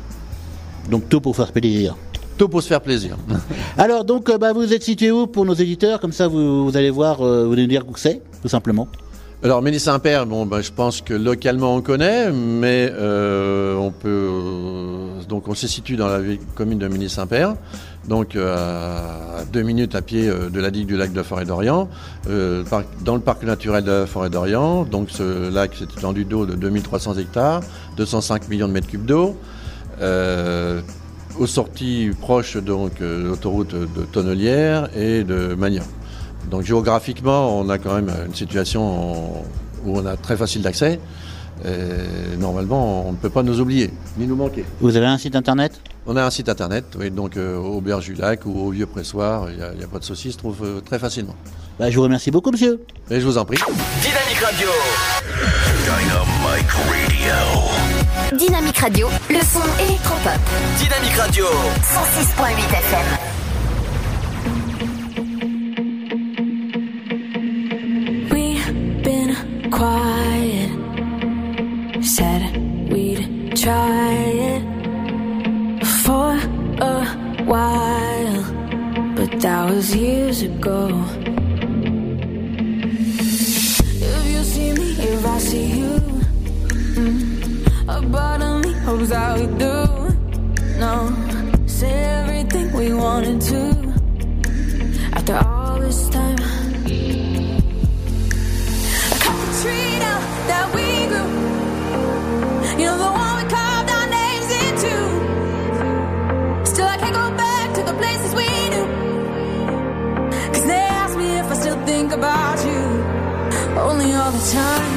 Donc tout pour faire plaisir. Tout pour se faire plaisir. Alors donc euh, bah, vous êtes situé où pour nos éditeurs? Comme ça vous, vous allez voir, euh, vous allez nous dire où c'est, tout simplement. Alors Ménis-Saint-Père, bon, ben, je pense que localement on connaît, mais euh, on peut donc on se situe dans la ville- commune de Ménis-Saint-Père, donc euh, à deux minutes à pied euh, de la digue du lac de Forêt d'Orient, euh, dans le parc naturel de Forêt d'Orient. Donc ce lac c'est étendu d'eau de 2300 hectares, 205 millions de mètres cubes d'eau. Euh, aux sorties proches donc euh, de l'autoroute de Tonnelière et de Magnan. Donc géographiquement, on a quand même une situation où on a très facile d'accès. Normalement, on ne peut pas nous oublier, ni nous manquer. Vous avez un site internet? On a un site internet, oui, donc euh, au Auberge du Lac ou au Vieux Pressoir, il n'y a, il y a pas de souci, il se trouve euh, très facilement. Bah, je vous remercie beaucoup monsieur. Et je vous en prie. Dynamique Radio. Dynamique Radio. Dynamique Radio, le son électropop. Dynamique Radio. 106.8 FM. We've been quiet. Said we'd try it for a while, but that was years ago. If you see me, if I see you, mm, a part of me hopes that we do. No, say everything we wanted to. After all time.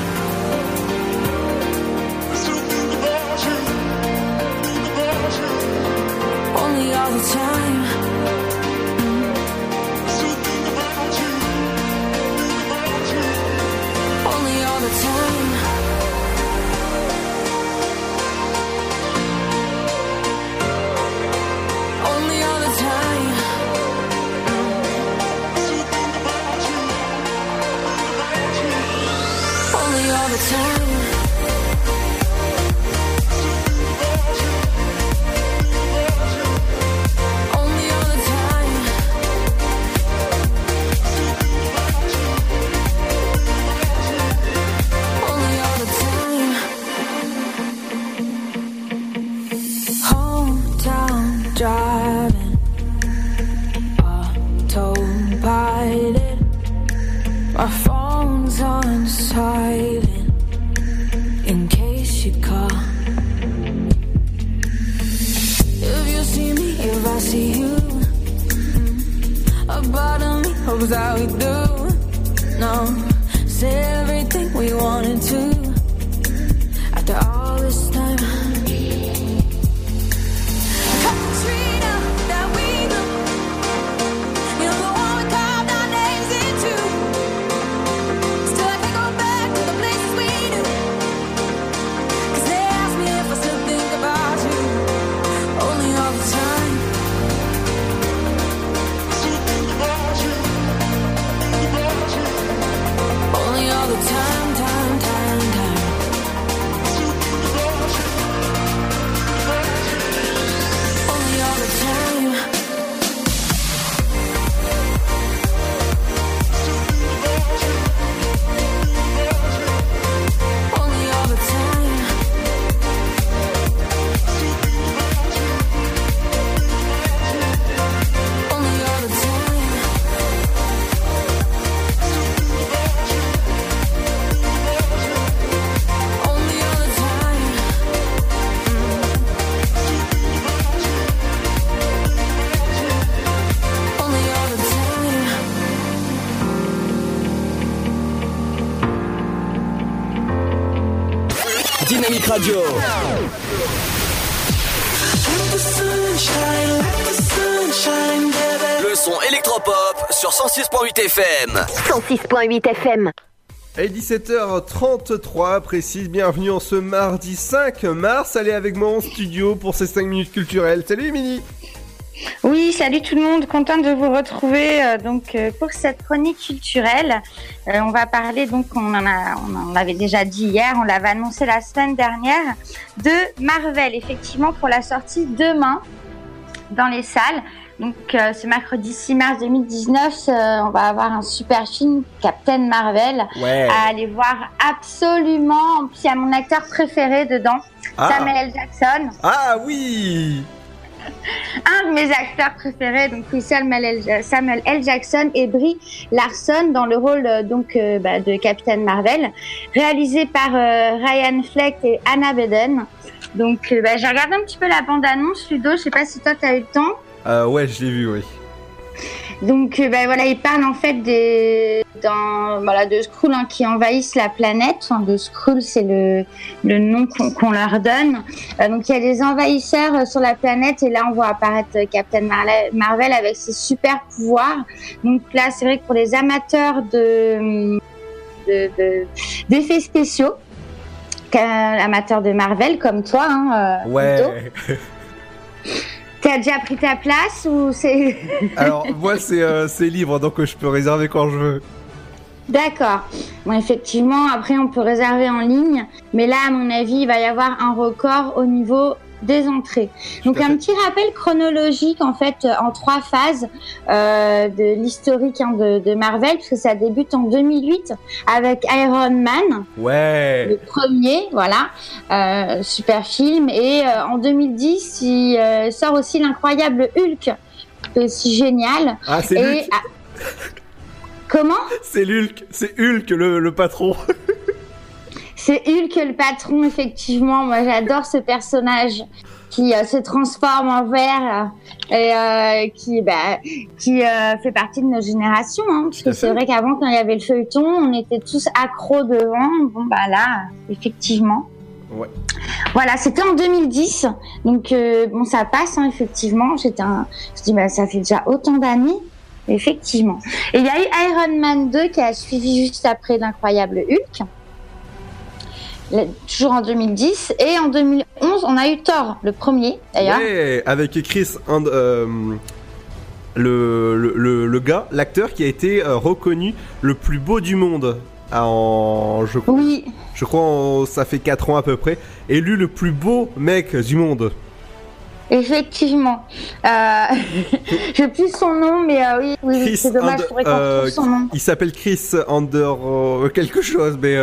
Radio. Le son électropop sur 106.8 FM. 106.8 FM. Et 17h33 précise, bienvenue en ce mardi 5 mars. Allez avec moi en studio pour ces 5 minutes culturelles. Salut Mini Oui, salut tout le monde, contente de vous retrouver euh, donc euh, pour cette chronique culturelle. Euh, on va parler donc, on en a, on en l'avait déjà dit hier, on l'avait annoncé la semaine dernière, de Marvel, effectivement pour la sortie demain dans les salles. Donc euh, ce mercredi 6 mars 2019, euh, on va avoir un super film, Captain Marvel, Ouais. à aller voir absolument. En plus, il y a mon acteur préféré dedans, Ah. Samuel L. Jackson Ah oui un de mes acteurs préférés, donc Samuel L. Jackson et Brie Larson dans le rôle euh, donc euh, bah, de Captain Marvel, réalisé par euh, Ryan Fleck et Anna Beden. Donc bah, j'ai regardé un petit peu la bande-annonce, Ludo, je sais pas si toi t'as eu le temps. Ouais, je l'ai vu, oui. Donc bah, voilà, il parle en fait des dans, voilà, de Skrull hein, qui envahissent la planète. Enfin, de Skrull, c'est le, le nom qu'on qu'on leur donne. Euh, donc il y a des envahisseurs euh, sur la planète et là on voit apparaître Captain Marvel avec ses super pouvoirs. Donc là, c'est vrai que pour les amateurs de de- de- d'effets spéciaux, amateur de Marvel comme toi, hein, Ouais. t'as déjà pris ta place ou c'est Alors, moi, c'est euh, c'est libre, donc euh, je peux réserver quand je veux. D'accord. Bon, effectivement, après, on peut réserver en ligne. Mais là, à mon avis, il va y avoir un record au niveau des entrées. Donc, un petit rappel chronologique, en fait, euh, en trois phases euh, de l'historique hein, de, de Marvel, puisque ça débute en 2008 avec Iron Man. Ouais. Le premier, voilà, euh, super film. Et euh, en 2010, il sort aussi l'incroyable Hulk, aussi génial. Ah, c'est Et, Hulk. Comment? C'est Hulk, c'est Hulk le, le patron. C'est Hulk le patron, effectivement. Moi, j'adore ce personnage qui euh, se transforme en verre et euh, qui, bah, qui euh, fait partie de nos générations. Hein, parce que c'est vrai qu'avant, quand il y avait le feuilleton, on était tous accros devant. Bon, bah là, effectivement. Ouais. Voilà, c'était en 2010. Donc, bon, ça passe, hein, effectivement. J'étais un... Je dis, bah, ça fait déjà autant d'années. Effectivement. Et il y a eu Iron Man 2 qui a suivi juste après l'incroyable Hulk. Toujours en 2010. Et en 2011, on a eu Thor, le premier, d'ailleurs. Ouais, avec Chris and, euh, le, le, le, le gars, l'acteur qui a été euh, reconnu le plus beau du monde En, je, oui. je crois en- ça fait 4 ans à peu près, élu le plus beau mec du monde. Effectivement. Euh... J'ai plus son nom, mais euh, oui, c'est dommage, je pourrais euh, son nom. il s'appelle Chris Under euh, quelque chose, mais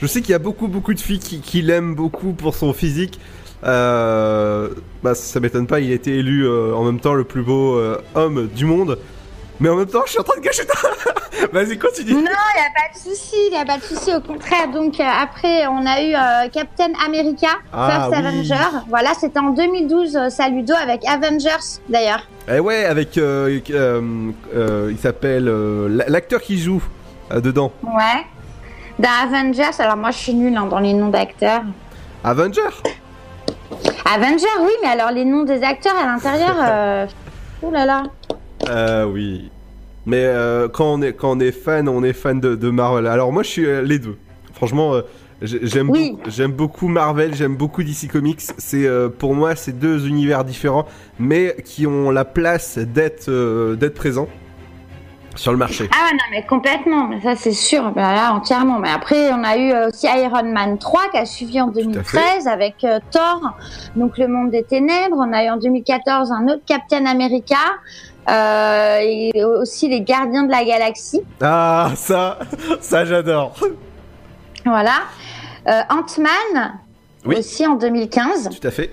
je sais qu'il y a beaucoup beaucoup de filles qui, qui l'aiment beaucoup pour son physique. Bah ça m'étonne pas, il a été élu en même temps le plus beau homme du monde. Mais en même temps, je suis en train de gâcher ta... Vas-y, continue. Non, il n'y a pas de souci, il n'y a pas de souci, au contraire. Donc euh, après, on a eu euh, Captain America, Ah, First oui. Avenger. Voilà, c'était en 2012, euh, Saludo, avec Avengers, d'ailleurs. Eh ouais, avec euh, euh, euh, il s'appelle l'acteur qui joue dedans. Ouais. Dans Avengers, alors moi je suis nulle hein, dans les noms d'acteurs. Avenger? Avenger, oui, mais alors les noms des acteurs à l'intérieur, ouh là là. Euh, oui. Mais euh, quand, on est, quand on est fan, on est fan de, de Marvel. Alors moi, je suis euh, les deux. Franchement, euh, j'ai- j'aime Oui. beaucoup, j'aime beaucoup Marvel, j'aime beaucoup DC Comics. C'est pour moi, c'est deux univers différents, mais qui ont la place d'être d'être présents sur le marché. Ah non, mais complètement, mais ça c'est sûr, bah, là entièrement. Mais après, on a eu aussi Iron Man 3 qui a suivi en 2013 avec euh, Thor, donc le monde des ténèbres. On a eu en 2014 un autre Captain America. Euh, et aussi les Gardiens de la Galaxie. Ah, ça, ça j'adore. Voilà. Euh, Ant-Man Oui. aussi en 2015. Tout à fait.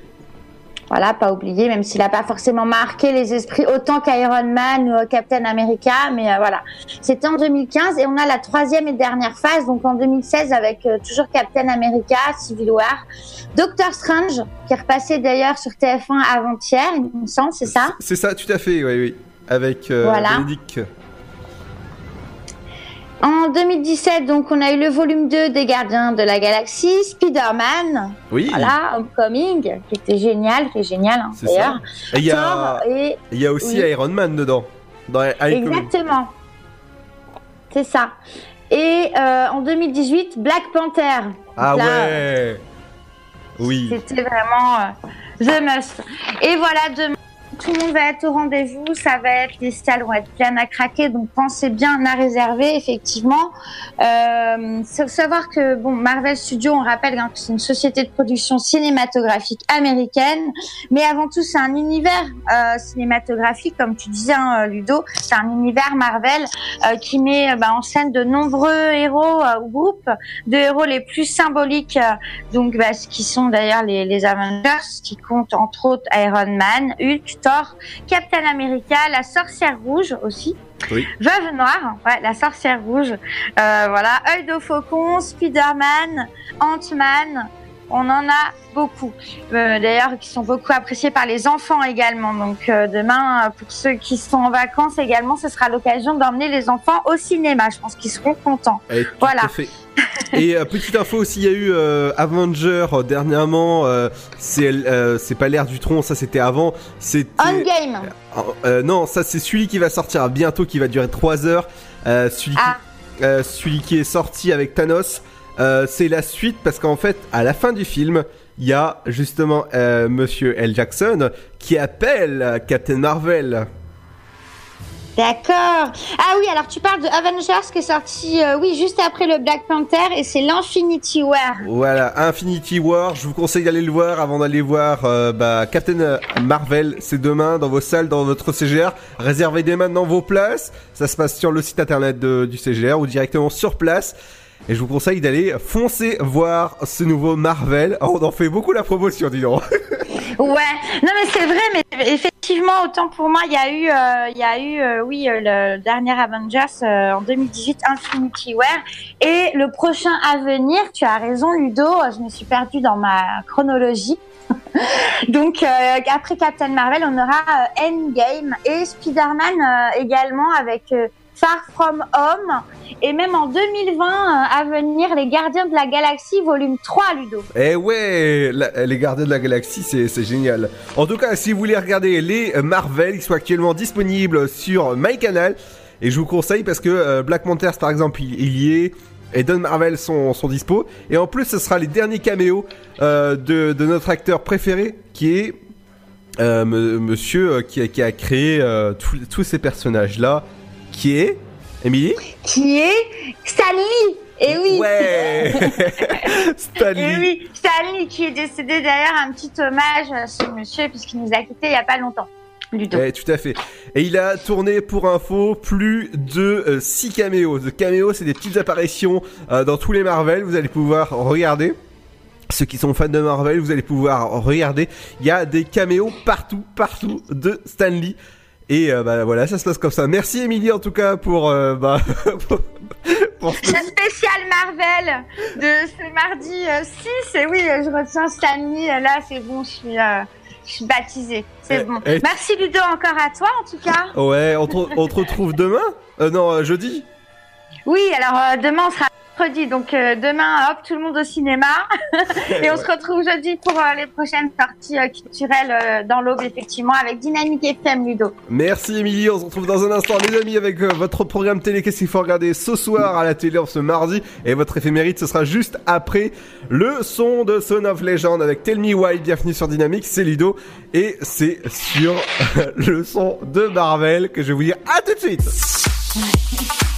Voilà, pas oublié, même s'il n'a pas forcément marqué les esprits autant qu'Iron Man ou euh, Captain America, mais euh, voilà. C'était en 2015 et on a la troisième et dernière phase, donc en 2016 avec euh, toujours Captain America, Civil War, Doctor Strange, qui est repassé d'ailleurs sur TF1 avant-hier, il me semble, c'est ça? C'est ça, tout à fait, oui, oui. Avec euh, Voilà. Bénédicte. En 2017, donc, on a eu le volume 2 des Gardiens de la Galaxie, Spider-Man, Oui. voilà, Homecoming, qui était génial, qui est génial, hein, C'est d'ailleurs. ça. Et il y a, Thor et il y a aussi Oui. Iron Man dedans. Dans. Exactement. C'est ça. Et euh, en 2018, Black Panther. Ah Là, ouais. Oui. C'était vraiment euh, the must. Et voilà, demain, tout le monde va être au rendez-vous. Ça va être, les salles vont être pleines à craquer. Donc pensez bien à réserver, effectivement. Euh, sa- savoir que, bon, Marvel Studios, on rappelle hein, que c'est une société de production cinématographique américaine. Mais avant tout, c'est un univers euh, cinématographique, comme tu disais, hein, Ludo. C'est un univers Marvel euh, qui met euh, bah, en scène de nombreux héros euh, ou groupes de héros les plus symboliques, euh, donc bah, qui sont d'ailleurs les, les Avengers, qui comptent entre autres Iron Man, Hulk, Thor, Captain America, la Sorcière Rouge aussi. Oui. Veuve Noire, ouais, la sorcière rouge, euh, voilà, œil de faucon, Spider-Man, Ant-Man, on en a beaucoup. Euh, D'ailleurs, qui sont beaucoup appréciés par les enfants également. Donc euh, demain, euh, pour ceux qui sont en vacances également, ce sera l'occasion d'emmener les enfants au cinéma. Je pense qu'ils seront contents. Eh, Voilà. Et euh, petite info aussi, il y a eu Avenger dernièrement. c'est pas l'air du tronc, ça c'était avant. C'était Endgame. Euh, non, ça c'est celui qui va sortir bientôt, qui va durer 3 heures. Celui, Ah. qui, celui qui est sorti avec Thanos. Euh, c'est la suite parce qu'en fait, à la fin du film, il y a justement euh, Monsieur L. Jackson qui appelle euh, Captain Marvel. D'accord. Ah oui, alors tu parles de Avengers qui est sorti, euh, oui, juste après le Black Panther et c'est l'Infinity War. Voilà, Infinity War, je vous conseille d'aller le voir avant d'aller voir euh, bah, Captain Marvel. C'est demain dans vos salles, dans votre CGR. Réservez dès maintenant vos places. Ça se passe sur le site internet de- du CGR ou directement sur place. Et je vous conseille d'aller foncer voir ce nouveau Marvel. Oh, on en fait beaucoup la promotion, dis donc. Ouais, non mais c'est vrai, mais effectivement, autant pour moi, il y a eu, euh, y a eu, euh, oui, euh, le dernier Avengers en 2018, Infinity War, et le prochain à venir. Tu as raison, Ludo. Je me suis perdue dans ma chronologie. Donc après Captain Marvel, on aura euh, Endgame et Spider-Man également avec Far From Home et même en 2020 euh, à venir les Gardiens de la Galaxie volume 3 Ludo. Eh ouais, la- les Gardiens de la Galaxie, c'est génial. En tout cas, si vous voulez regarder les Marvel, ils sont actuellement disponibles sur MyCanal. Et je vous conseille parce que euh, Black Panthers, par exemple, il, y est. Et Don Marvel sont, sont dispo. Et en plus, ce sera les derniers caméos euh, de, de notre acteur préféré, qui est euh, monsieur euh, qui, qui a créé euh, tous- ces personnages-là, qui est... Émilie? Qui est Stanley Et oui. Ouais. Et Stanley. oui, Stanley qui est décédé d'ailleurs, un petit hommage à ce monsieur puisqu'il nous a quittés il y a pas longtemps. Ludo. Ouais, tout à fait. Et il a tourné pour info plus de 6 caméos. De caméos, c'est des petites apparitions euh, dans tous les Marvel. Vous allez pouvoir regarder. Ceux qui sont fans de Marvel, vous allez pouvoir regarder. Il y a des caméos partout, partout de Stanley. Et euh, bah voilà, ça se passe comme ça. Merci Émilie en tout cas pour euh, bah, pour, pour ce- spécial Marvel de ce mardi euh, 6. Et oui, je retiens Stanley. Là, c'est bon, je suis, euh, je suis baptisée. C'est Eh, bon. eh, Merci Ludo encore à toi en tout cas. Ouais, on te, on te retrouve demain? Euh, Non, euh, jeudi? Oui, alors demain on sera mercredi, donc euh, demain hop tout le monde au cinéma. Et on se retrouve jeudi pour euh, les prochaines sorties euh, culturelles dans l'aube effectivement avec Dynamique FM Ludo. Merci Émilie, on se retrouve dans un instant les amis avec votre programme télé. Qu'est-ce qu'il faut regarder ce soir à la télé en ce mardi? Et votre éphémérite ce sera juste après le son de Son of Legend avec Tell Me Why, bienvenue sur Dynamique, c'est Ludo et c'est sur le son de Marvel que je vais vous dire. À tout de suite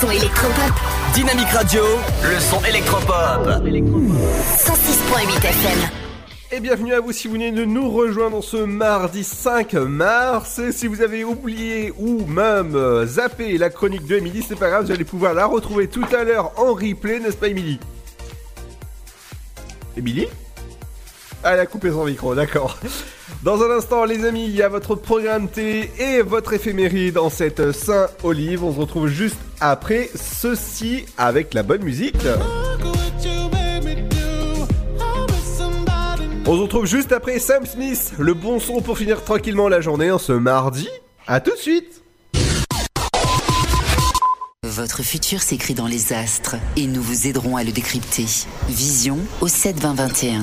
son électropop. Dynamique Radio, le son électropop. 106.8 FM. Et bienvenue à vous si vous venez de nous rejoindre ce mardi 5 mars. Et si vous avez oublié ou même euh, zappé la chronique de Émilie, c'est pas grave, vous allez pouvoir la retrouver tout à l'heure en replay, n'est-ce pas Émilie? Émilie? Ah, elle a coupé son micro, d'accord. Dans un instant, les amis, il y a votre programme télé et votre éphéméride en cette Saint-Olive. On se retrouve juste après ceci avec la bonne musique. On se retrouve juste après Sam Smith, le bon son pour finir tranquillement la journée en ce mardi. À tout de suite Votre futur s'écrit dans les astres et nous vous aiderons à le décrypter. Vision au 7 20 21.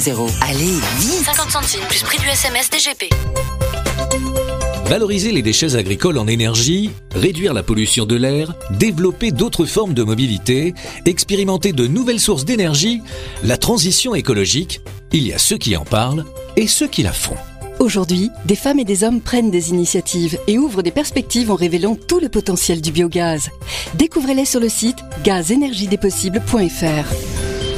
61000. Allez, vite 50 centimes plus prix du SMS DGP. Valoriser les déchets agricoles en énergie, réduire la pollution de l'air, développer d'autres formes de mobilité, expérimenter de nouvelles sources d'énergie, la transition écologique, il y a ceux qui en parlent et ceux qui la font. Aujourd'hui, des femmes et des hommes prennent des initiatives et ouvrent des perspectives en révélant tout le potentiel du biogaz. Découvrez-les sur le site gazenergiedespossibles.fr.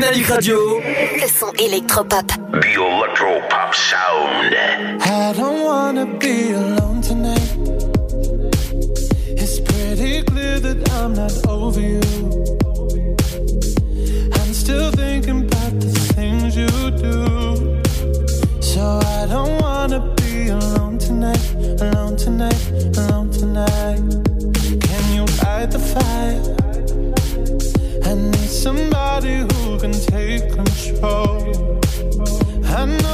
Dynamique Radio. Le son électropop. The Electro Pop Sound. I don't wanna be alone tonight. It's pretty clear that I'm not over you. I'm still thinking about the things you do. So I don't wanna be alone tonight, alone tonight, alone tonight. Can you fight the fire? Somebody who can take control. I know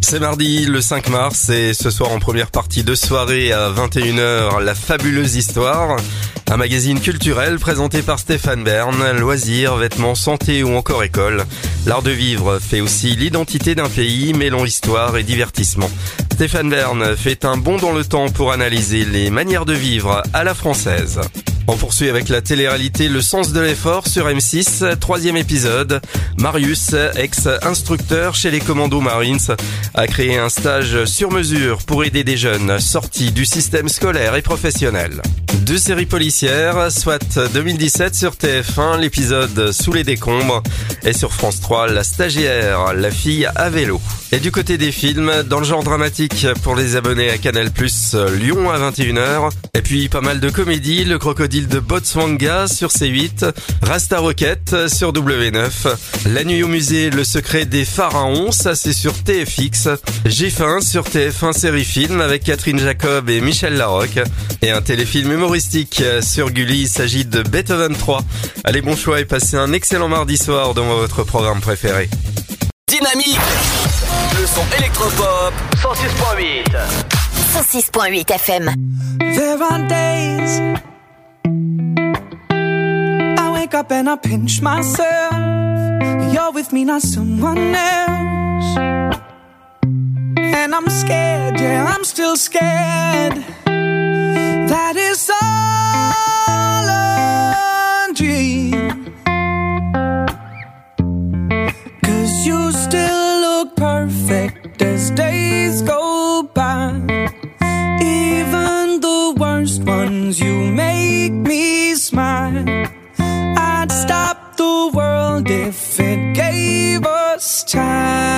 C'est mardi le 5 mars et ce soir en première partie de soirée à 21h, La fabuleuse histoire. Un magazine culturel présenté par Stéphane Bern, loisirs, vêtements, santé ou encore école. L'art de vivre fait aussi l'identité d'un pays, mêlant histoire et divertissement. Stéphane Bern fait un bond dans le temps pour analyser les manières de vivre à la française. On poursuit avec la télé-réalité Le sens de l'effort sur M6, troisième épisode. Marius, ex-instructeur chez les commandos Marines, a créé un stage sur mesure pour aider des jeunes sortis du système scolaire et professionnel. Deux séries policières, soit 2017 sur TF1, l'épisode Sous les décombres, et sur France 3, La stagiaire, la fille à vélo. Et du côté des films, dans le genre dramatique pour les abonnés à Canal+, Lyon à 21h, et puis pas mal de comédies, Le crocodile de Botswanga sur C8, Rasta Rocket sur W9, La nuit au musée, Le secret des pharaons, ça c'est sur TFX, J'ai faim sur TF1 série film avec Catherine Jacob et Michel Larocque, et un téléfilm humoristique sur Gulli, il s'agit de Beethoven 3. Allez, bon choix et passez un excellent mardi soir dans votre programme préféré. Dynamique Le son électropop 106.8 106.8 FM. There are days I wake up and I pinch myself. You're with me, not someone else. And I'm scared, yeah, I'm still scared. That is all you make me smile. I'd stop the world if it gave us time.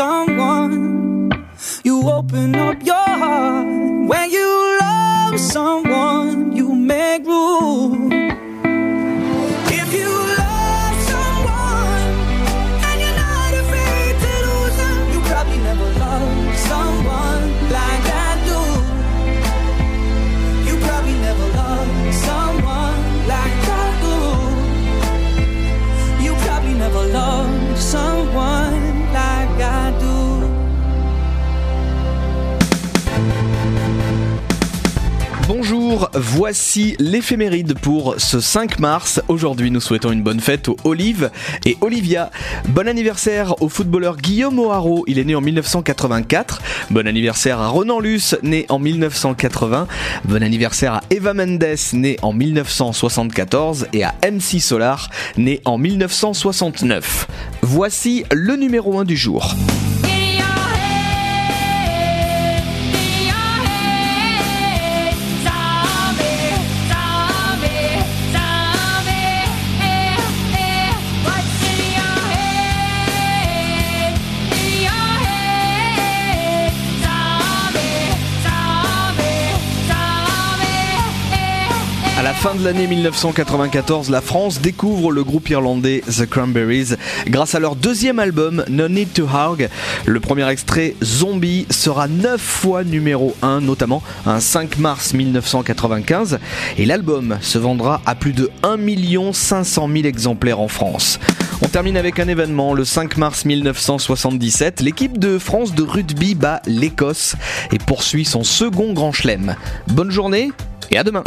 someone, you open up your heart. When you love someone, you make room. Voici l'éphéméride pour ce 5 mars. Aujourd'hui, nous souhaitons une bonne fête aux Olive et Olivia. Bon anniversaire au footballeur Guillaume O'Haraud, il est né en 1984. Bon anniversaire à Ronan Luce, né en 1980. Bon anniversaire à Eva Mendes, né en 1974. Et à MC Solar, né en 1969. Voici le numéro 1 du jour. Fin de l'année 1994, la France découvre le groupe irlandais The Cranberries grâce à leur deuxième album No Need to Hug. Le premier extrait Zombie sera 9 fois numéro 1, notamment un 5 mars 1995 et l'album se vendra à plus de 1 500 000 exemplaires en France. On termine avec un événement, le 5 mars 1977, l'équipe de France de rugby bat l'Écosse et poursuit son second grand chelem. Bonne journée et à demain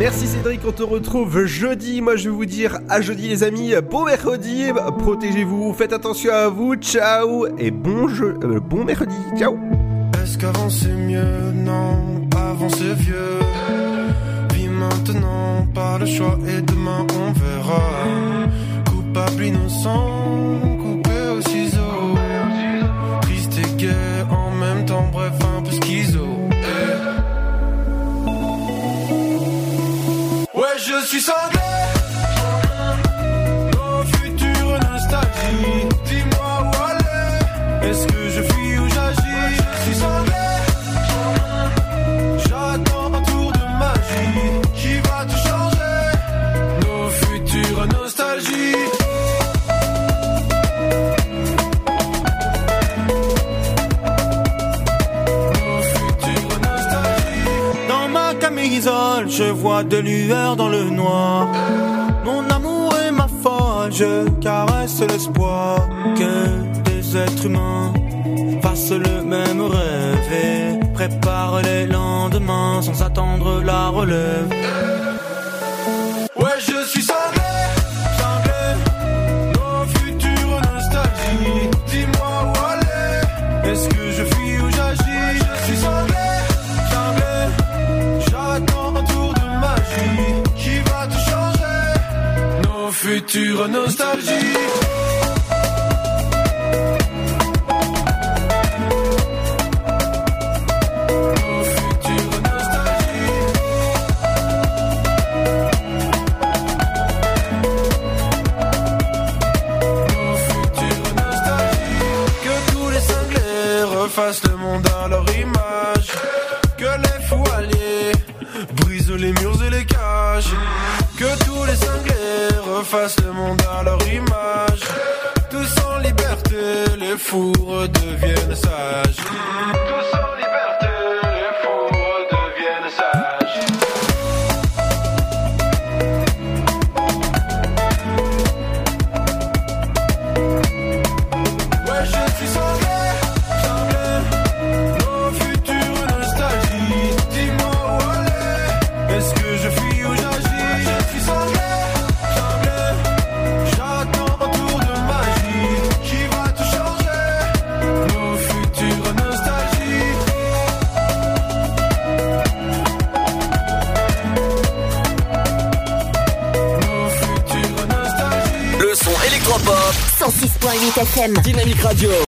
Merci Cédric, on te retrouve jeudi. Moi je vais vous dire à jeudi les amis. Bon mercredi, protégez-vous, faites attention à vous, ciao et bon jeu, euh, bon mercredi, ciao. Est-ce qu'avant c'est mieux? Non, avant c'est vieux. Puis maintenant, pas le choix et demain on verra. Coupable, innocent, suis sanglé. Nos futures nostalgies. Dis-moi où aller. Est-ce que je vois de lueurs dans le noir. Mon amour est ma folle, je caresse l'espoir que des êtres humains fassent le même rêve et préparent les lendemains sans attendre la relève. Ouais, je suis cinglé, changer. Nos refassent le monde à leur image. Tous en liberté, les fous redeviennent sages. 106.8 FM. Dynamique Radio.